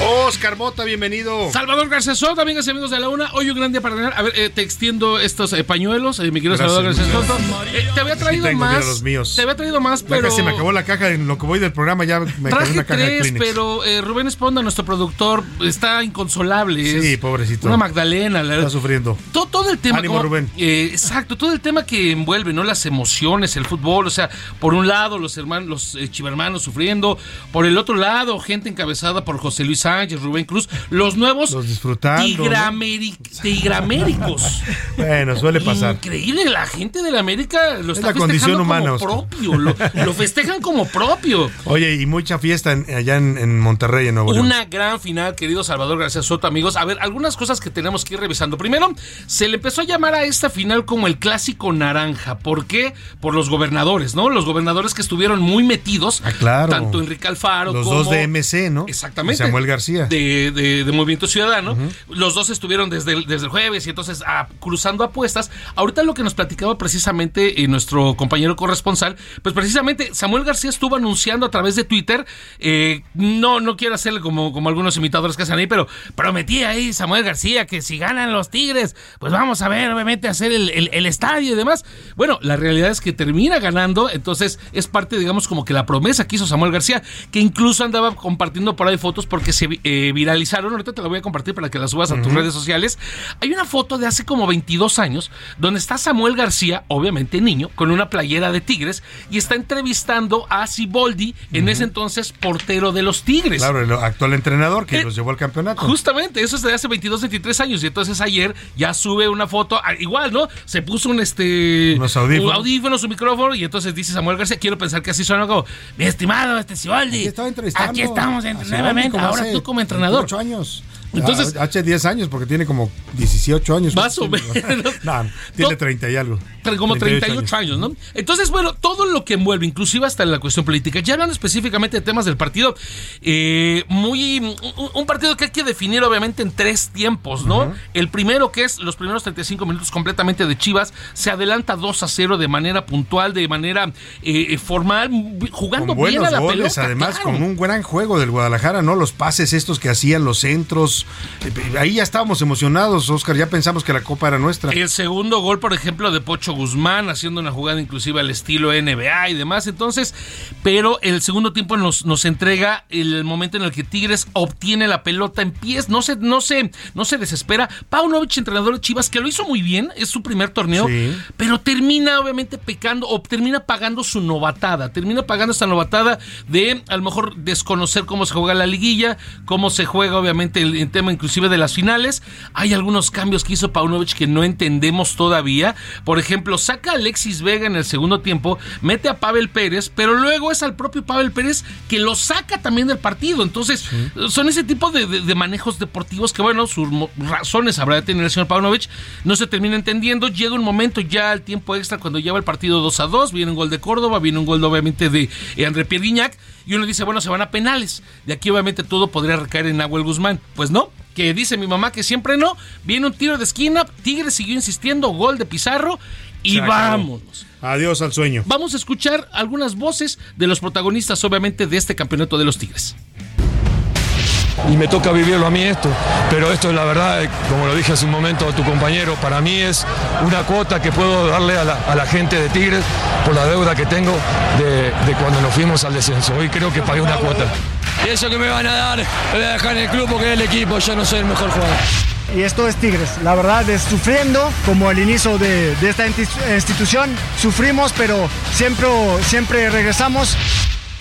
[SPEAKER 6] Oscar Mota, bienvenido.
[SPEAKER 35] Salvador García Soto, amigas y amigos de la una. Hoy un gran día para ganar. A ver, eh, te extiendo estos eh, pañuelos, eh, mi querido Salvador García
[SPEAKER 6] muchas
[SPEAKER 35] Soto. Eh, te había traído más.
[SPEAKER 6] los míos.
[SPEAKER 35] Te había traído más,
[SPEAKER 6] Ya
[SPEAKER 35] pero.
[SPEAKER 6] casi me acabó la caja, en lo que voy del programa ya me
[SPEAKER 35] Traje
[SPEAKER 6] una caja de
[SPEAKER 35] tres,
[SPEAKER 6] Kleenex.
[SPEAKER 35] pero Rubén Esponda, nuestro productor, está inconsolable.
[SPEAKER 6] Sí,
[SPEAKER 35] es
[SPEAKER 6] pobrecito.
[SPEAKER 35] Una Magdalena, la
[SPEAKER 6] Está sufriendo.
[SPEAKER 35] todo, todo el tema.
[SPEAKER 6] Ánimo,
[SPEAKER 35] como-
[SPEAKER 6] Rubén.
[SPEAKER 35] exacto, todo el tema que envuelve, ¿no? Las emociones, el fútbol. O sea, por un lado, los hermanos, los chivermanos sufriendo. Por el otro lado, gente encabezada por José Luis Sánchez, Rubén Cruz, los nuevos
[SPEAKER 6] Los
[SPEAKER 35] tigraméricos.
[SPEAKER 6] Bueno, suele pasar.
[SPEAKER 35] Increíble, la gente de la América lo
[SPEAKER 6] Es
[SPEAKER 35] está
[SPEAKER 6] la condición humana,
[SPEAKER 35] como propio, lo, lo festejan como propio.
[SPEAKER 6] Oye, y mucha fiesta en- allá en, en Monterrey, en Nuevo León.
[SPEAKER 35] Una gran final, querido Salvador García Soto, amigos. A ver, algunas cosas que tenemos que ir revisando. Primero, se le empezó a llamar a esta final como el clásico naranja. ¿Por qué? Por los gobernadores, ¿no? Los gobernadores que estuvieron muy metidos.
[SPEAKER 6] Ah, claro.
[SPEAKER 35] Tanto Enrique Alfaro
[SPEAKER 6] Los
[SPEAKER 35] como.
[SPEAKER 6] dos de MC, ¿no?
[SPEAKER 35] Exactamente.
[SPEAKER 6] Samuel García.
[SPEAKER 35] De, de- de Movimiento Ciudadano. Los dos estuvieron desde el, desde el jueves y entonces ah, cruzando apuestas. Ahorita lo que nos platicaba precisamente eh, nuestro compañero corresponsal, pues precisamente Samuel García estuvo anunciando a través de Twitter, eh, no, no quiero hacerle como, como algunos imitadores que hacen ahí, pero prometía ahí Samuel García que si ganan los Tigres, pues vamos a ver, obviamente, hacer el, el- el estadio y demás. Bueno, la realidad es que termina ganando, entonces es parte, digamos, como que la promesa que hizo Samuel García, que incluso andaba compartiendo por ahí fotos porque se eh, viralizaron. Ahorita te la voy a compartir para que la subas a tus redes sociales. Hay una foto de hace como 22 años donde está Samuel García, obviamente niño, con una playera de Tigres y está entrevistando a Siboldi, en ese entonces portero de los Tigres.
[SPEAKER 6] Claro, el actual entrenador que
[SPEAKER 35] Eh,
[SPEAKER 6] los llevó al campeonato.
[SPEAKER 35] Justamente, eso es de hace 22, 23 años. Y entonces ayer ya sube una foto, ah, igual, ¿no? Se puso un este.
[SPEAKER 6] Unos audífonos.
[SPEAKER 35] un audífono, su micrófono. Y entonces dice Samuel García: Quiero pensar que así suena como, mi estimado, este Siboldi. Aquí estamos en- nuevamente. Ahora tú como entrenador.
[SPEAKER 6] 8 años.
[SPEAKER 35] Entonces-
[SPEAKER 6] Entonces, hace 10 años, porque tiene como 18 años.
[SPEAKER 35] Más o menos.
[SPEAKER 6] No, tiene 30 y algo.
[SPEAKER 35] Pero como 38 años, ¿no? Entonces, bueno, todo lo que envuelve, inclusive hasta la cuestión política, ya hablando específicamente de temas del partido, eh, muy un, un partido que hay que definir obviamente en tres tiempos, ¿no? El primero que es los primeros 35 minutos completamente de Chivas, se adelanta 2 a 0 de manera puntual, de manera eh, formal, jugando
[SPEAKER 6] Con
[SPEAKER 35] bien a la
[SPEAKER 6] goles,
[SPEAKER 35] pelota.
[SPEAKER 6] además
[SPEAKER 35] claro.
[SPEAKER 6] con un gran juego del Guadalajara, ¿no? Los pases estos que hacían, los centros. Eh, Ahí ya estábamos emocionados, Oscar, ya pensamos que la copa era nuestra.
[SPEAKER 35] El segundo gol, por ejemplo, de Pocho Guzmán, haciendo una jugada inclusive al estilo NBA y demás. Entonces, pero el segundo tiempo nos, nos entrega el momento en el que Tigres obtiene la pelota en pies, no se, no se, no se desespera. Paunovic, entrenador de Chivas, que lo hizo muy bien, es su primer torneo,
[SPEAKER 6] Sí.
[SPEAKER 35] pero termina obviamente pecando o termina pagando su novatada, termina pagando esta novatada de a lo mejor desconocer cómo se juega la liguilla, cómo se juega obviamente el tema inclusive de las finales. Hay algunos cambios que hizo Paunovic que no entendemos todavía. Por ejemplo, saca a Alexis Vega en el segundo tiempo, mete a Pavel Pérez, pero luego es al propio Pavel Pérez que lo saca también del partido. Entonces, son ese tipo de, de- de manejos deportivos que, bueno, sus razones habrá de tener el señor Paunovic, no se termina entendiendo. Llega un momento ya al tiempo extra cuando lleva el partido 2 a 2, viene un gol de Córdoba, viene un gol obviamente de eh, André Pierre Guignac, y uno dice, bueno, se van a penales. De aquí obviamente todo podría recaer en Nahuel Guzmán. Pues no, que dice mi mamá que siempre no. Viene un tiro de esquina, Tigre siguió insistiendo, gol de Pizarro, y vámonos.
[SPEAKER 6] Adiós al sueño.
[SPEAKER 35] Vamos a escuchar algunas voces de los protagonistas, obviamente, de este campeonato de los Tigres.
[SPEAKER 36] Y me toca vivirlo a mí esto. Pero esto es la verdad, eh, como lo dije hace un momento a tu compañero, para mí es una cuota que puedo darle a la, a la gente de Tigres por la deuda que tengo de, de cuando nos fuimos al descenso. Hoy creo que pagué una cuota.
[SPEAKER 37] Y eso que me van a dar, lo voy a dejar en el club porque es el equipo, yo no soy el mejor jugador.
[SPEAKER 38] Y esto es Tigres. La verdad es sufriendo, como al inicio de, de esta insti- institución, sufrimos, pero siempre, siempre regresamos.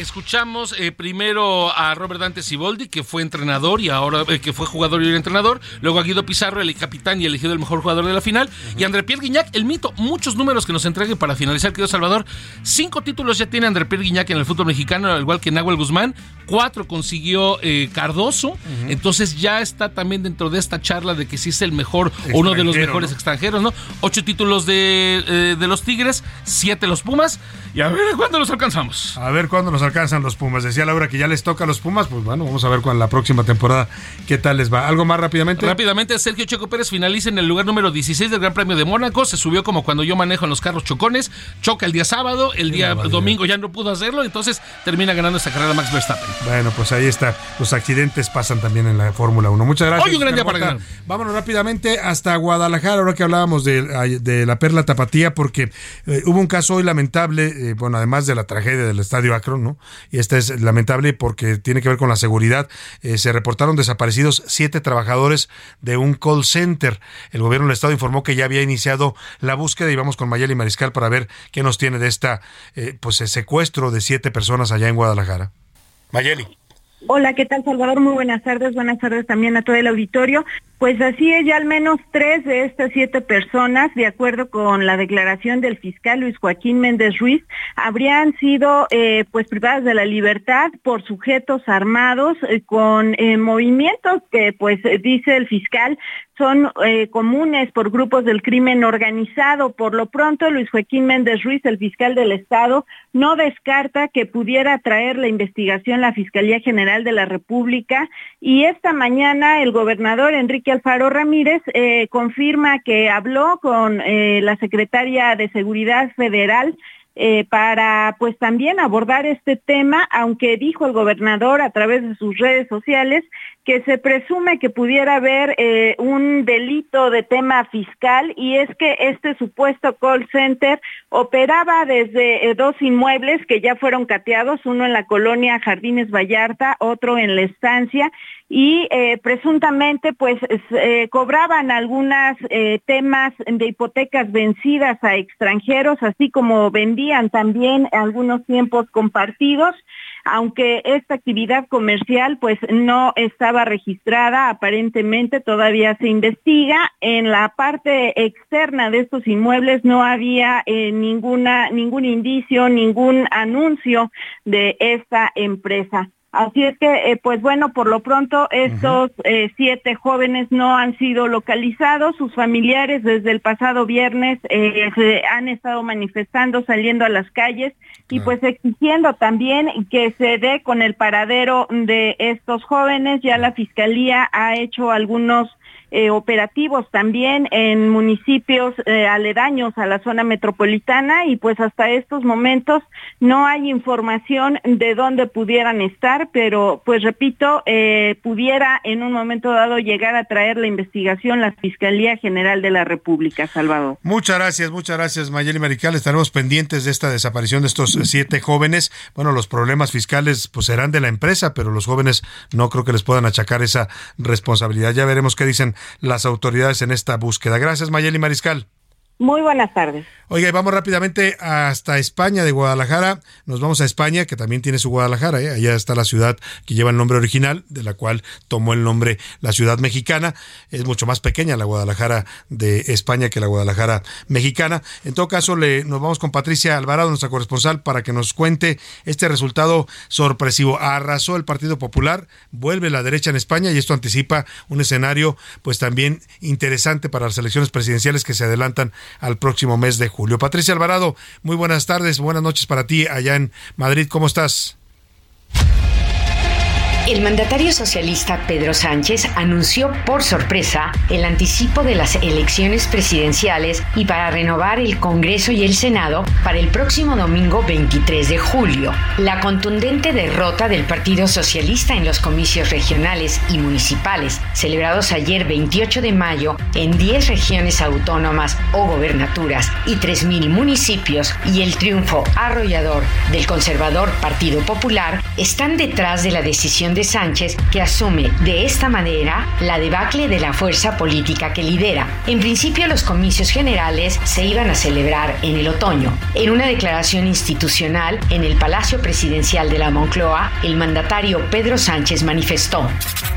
[SPEAKER 35] Escuchamos eh, primero a Robert Dante Siboldi, que fue entrenador y ahora eh, que fue jugador y entrenador. Luego a Guido Pizarro, el capitán y elegido el mejor jugador de la final. Y André Pierre Guignac, el mito. Muchos números que nos entregue para finalizar, querido Salvador. Cinco títulos ya tiene André Pierre Guignac en el fútbol mexicano, al igual que Nahuel Guzmán. Cuatro consiguió eh, Cardoso. Entonces ya está también dentro de esta charla de que sí es el mejor, o uno de los
[SPEAKER 6] Extranjero,
[SPEAKER 35] mejores
[SPEAKER 6] ¿no?
[SPEAKER 35] extranjeros, ¿no? Ocho títulos de, de los Tigres, siete los Pumas. Y a ver cuándo los alcanzamos.
[SPEAKER 6] A ver cuándo nos alcanzan los Pumas. Decía Laura que ya les toca a los Pumas. Pues bueno, vamos a ver con la próxima temporada qué tal les va. ¿Algo más rápidamente?
[SPEAKER 35] Rápidamente, Sergio Checo Pérez finaliza en el lugar número 16 del Gran Premio de Mónaco. Se subió como cuando yo manejo en los carros chocones. Choca el día sábado, el día domingo ya no pudo hacerlo. Entonces termina ganando esta carrera Max Verstappen.
[SPEAKER 6] Bueno, pues ahí está. Los accidentes pasan también en la Fórmula 1. Muchas gracias.
[SPEAKER 35] Hoy un gran día para ganar.
[SPEAKER 6] Vámonos rápidamente hasta Guadalajara, ahora que hablábamos de, de la Perla Tapatía, porque eh, hubo un caso hoy lamentable, eh, bueno, además de la tragedia del Estadio Akron, ¿no? Y esta es lamentable porque tiene que ver con la seguridad. Eh, se reportaron desaparecidos siete trabajadores de un call center. El gobierno del Estado informó que ya había iniciado la búsqueda y vamos con Mayeli Mariscal para ver qué nos tiene de esta, eh, pues, secuestro de siete personas allá en Guadalajara. Mayeli.
[SPEAKER 39] Hola, ¿qué tal Salvador? Muy buenas tardes, buenas tardes también a todo el auditorio. Pues así es, ya al menos tres de estas siete personas, de acuerdo con la declaración del fiscal Luis Joaquín Méndez Ruiz, habrían sido eh, pues privadas de la libertad por sujetos armados eh, con eh, movimientos que pues dice el fiscal son comunes por grupos del crimen organizado. Por lo pronto, Luis Joaquín Méndez Ruiz, el fiscal del Estado, no descarta que pudiera traer la investigación la Fiscalía General de la República y esta mañana el gobernador Enrique Alfaro Ramírez eh, confirma que habló con eh, la secretaria de Seguridad Federal eh, para pues también abordar este tema, aunque dijo el gobernador a través de sus redes sociales que se presume que pudiera haber un delito de tema fiscal y es que este supuesto call center operaba desde dos inmuebles que ya fueron cateados, uno en la colonia Jardines Vallarta, otro en la estancia y eh, presuntamente pues eh, cobraban algunos eh, temas de hipotecas vencidas a extranjeros, así como vendían también algunos tiempos compartidos, aunque esta actividad comercial pues no estaba registrada, aparentemente todavía se investiga. En la parte externa de estos inmuebles no había ninguna ningún indicio, ningún anuncio de esta empresa. Así es que, eh, pues bueno, por lo pronto estos eh, siete jóvenes no han sido localizados. Sus familiares desde el pasado viernes eh, se han estado manifestando, saliendo a las calles y pues exigiendo también que se dé con el paradero de estos jóvenes. Ya la fiscalía ha hecho algunos eh, operativos también en municipios eh, aledaños a la zona metropolitana y pues hasta estos momentos no hay información de dónde pudieran estar, pero pues repito, eh, pudiera en un momento dado llegar a traer la investigación la Fiscalía General de la República, Salvador.
[SPEAKER 6] Muchas gracias, muchas gracias Mayeli Marical. Estaremos pendientes de esta desaparición de estos siete jóvenes. Bueno, los problemas fiscales pues serán de la empresa, pero los jóvenes no creo que les puedan achacar esa responsabilidad. Ya veremos qué dicen las autoridades en esta búsqueda. Gracias, Mayeli Mariscal.
[SPEAKER 39] Muy buenas tardes.
[SPEAKER 6] Oiga, y vamos rápidamente hasta España, de Guadalajara. Nos vamos a España, que también tiene su Guadalajara. ¿eh? Allá está la ciudad que lleva el nombre original, de la cual tomó el nombre la ciudad mexicana. Es mucho más pequeña la Guadalajara de España que la Guadalajara mexicana. En todo caso, le, nos vamos con Patricia Alvarado, nuestra corresponsal, para que nos cuente este resultado sorpresivo. Arrasó el Partido Popular, vuelve la derecha en España y esto anticipa un escenario pues también interesante para las elecciones presidenciales que se adelantan al próximo mes de julio. Patricia Alvarado, muy buenas tardes, buenas noches para ti allá en Madrid. ¿Cómo estás?
[SPEAKER 40] El mandatario socialista Pedro Sánchez anunció por sorpresa el anticipo de las elecciones presidenciales y para renovar el Congreso y el Senado para el próximo domingo 23 de julio. La contundente derrota del Partido Socialista en los comicios regionales y municipales celebrados ayer 28 de mayo en 10 regiones autónomas o gobernaturas y 3.000 municipios y el triunfo arrollador del conservador Partido Popular están detrás de la decisión de Sánchez, que asume de esta manera la debacle de la fuerza política que lidera. En principio, los comicios generales se iban a celebrar en el otoño. En una declaración institucional en el Palacio Presidencial de la Moncloa, el mandatario Pedro Sánchez manifestó.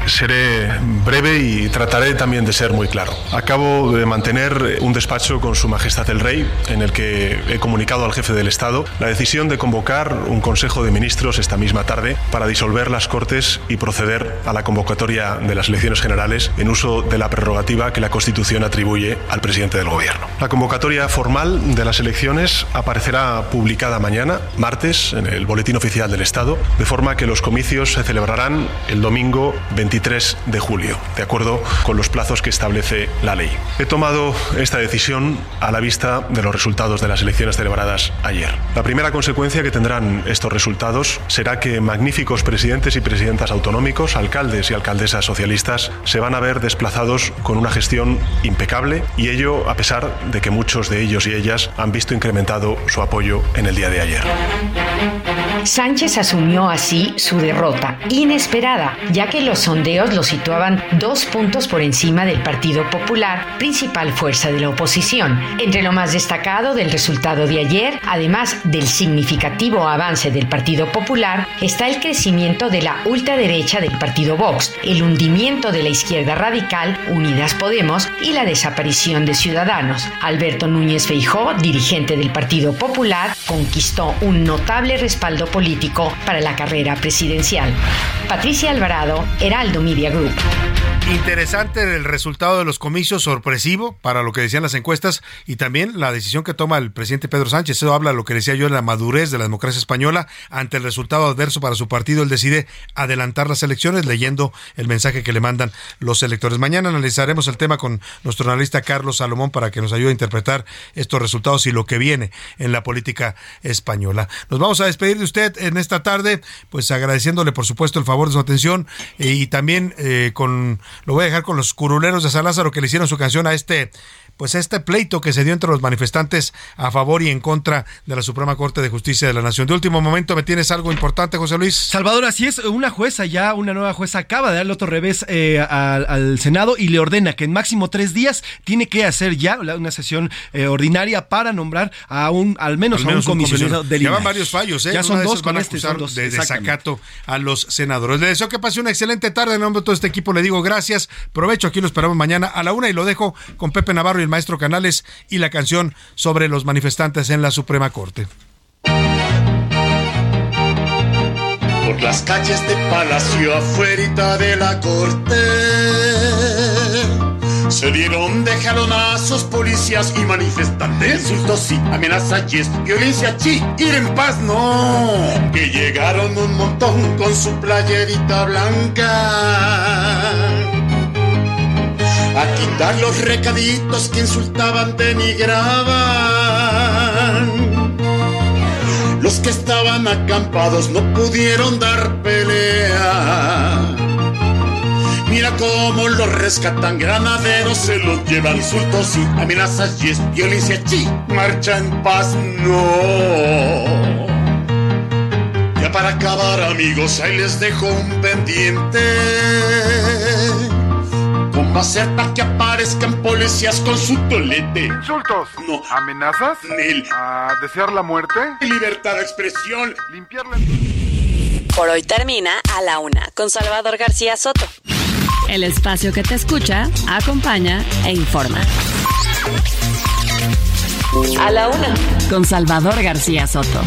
[SPEAKER 41] Seré breve y trataré también de ser muy claro. Acabo de mantener un despacho con Su Majestad el Rey en el que he comunicado al jefe del Estado la decisión de convocar un Consejo de Ministros esta misma tarde para disolver las Cortes y proceder a la convocatoria de las elecciones generales en uso de la prerrogativa que la Constitución atribuye al presidente del Gobierno. La convocatoria formal de las elecciones aparecerá publicada mañana, martes, en el Boletín Oficial del Estado, de forma que los comicios se celebrarán el domingo 23 de julio, de acuerdo con los plazos que establece la ley. He tomado esta decisión a la vista de los resultados de las elecciones celebradas ayer. La primera consecuencia que tendrán estos resultados será que magníficos presidentes y autonómicos, alcaldes y alcaldesas socialistas se van a ver desplazados con una gestión impecable y ello a pesar de que muchos de ellos y ellas han visto incrementado su apoyo en el día de ayer.
[SPEAKER 40] Sánchez asumió así su derrota, inesperada, ya que los sondeos lo situaban dos puntos por encima del Partido Popular, principal fuerza de la oposición. Entre lo más destacado del resultado de ayer, además del significativo avance del Partido Popular, está el crecimiento de la ultraderecha del Partido Vox, el hundimiento de la izquierda radical, Unidas Podemos, y la desaparición de Ciudadanos. Alberto Núñez Feijó, dirigente del Partido Popular, conquistó un notable respaldo político para la carrera presidencial. Patricia Alvarado, Heraldo Media Group.
[SPEAKER 6] Interesante el resultado de los comicios, sorpresivo para lo que decían las encuestas y también la decisión que toma el presidente Pedro Sánchez. Eso habla de lo que decía yo en la madurez de la democracia española. Ante el resultado adverso para su partido, él decide adelantar las elecciones leyendo el mensaje que le mandan los electores. Mañana analizaremos el tema con nuestro analista Carlos Salomón para que nos ayude a interpretar estos resultados y lo que viene en la política española. Nos vamos a despedir de usted en esta tarde, pues agradeciéndole por supuesto el favor de su atención y también eh, con lo voy a dejar con los curuleros de San Lázaro que le hicieron su canción a este pues este pleito que se dio entre los manifestantes a favor y en contra de la Suprema Corte de Justicia de la Nación. De último momento, ¿me tienes algo importante, José Luis?
[SPEAKER 28] Salvador, así es, una jueza ya, una nueva jueza acaba de darle otro revés eh, al, al, Senado y le ordena que en máximo tres días tiene que hacer ya una sesión eh, ordinaria para nombrar a un, al menos, al menos a un, un comisionado del
[SPEAKER 6] Llevan varios fallos, ¿eh?
[SPEAKER 28] Ya son
[SPEAKER 6] Una de
[SPEAKER 28] dos
[SPEAKER 6] van a
[SPEAKER 28] este, son dos.
[SPEAKER 6] de desacato a los senadores. Les deseo que pase una excelente tarde. En nombre de todo este equipo le digo gracias. Provecho, aquí lo esperamos mañana a la una y lo dejo con Pepe Navarro y el maestro Canales y la canción sobre los manifestantes en la Suprema Corte.
[SPEAKER 27] Por las calles de Palacio afuera de la corte se dieron de jalonazos policías y manifestantes, insultos y amenazas violencia chi, ir en paz no, que llegaron un montón con su playerita blanca a quitar los recaditos que insultaban, denigraban. Los que estaban acampados no pudieron dar pelea. Mira cómo los rescatan granaderos, se los llevan insultos y amenazas y es violencia chi, marcha en paz no. Ya para acabar amigos, ahí les dejo un pendiente. ¿Cómo hacer para que aparezcan policías con su tolete?
[SPEAKER 42] ¿Insultos?
[SPEAKER 27] No.
[SPEAKER 42] ¿Amenazas?
[SPEAKER 27] Nel.
[SPEAKER 42] ¿A desear la muerte?
[SPEAKER 27] Libertad de expresión.
[SPEAKER 42] Limpiarla.
[SPEAKER 7] Por hoy termina A la Una con Salvador García Soto. El espacio que te escucha, acompaña e informa. A la Una con Salvador García Soto.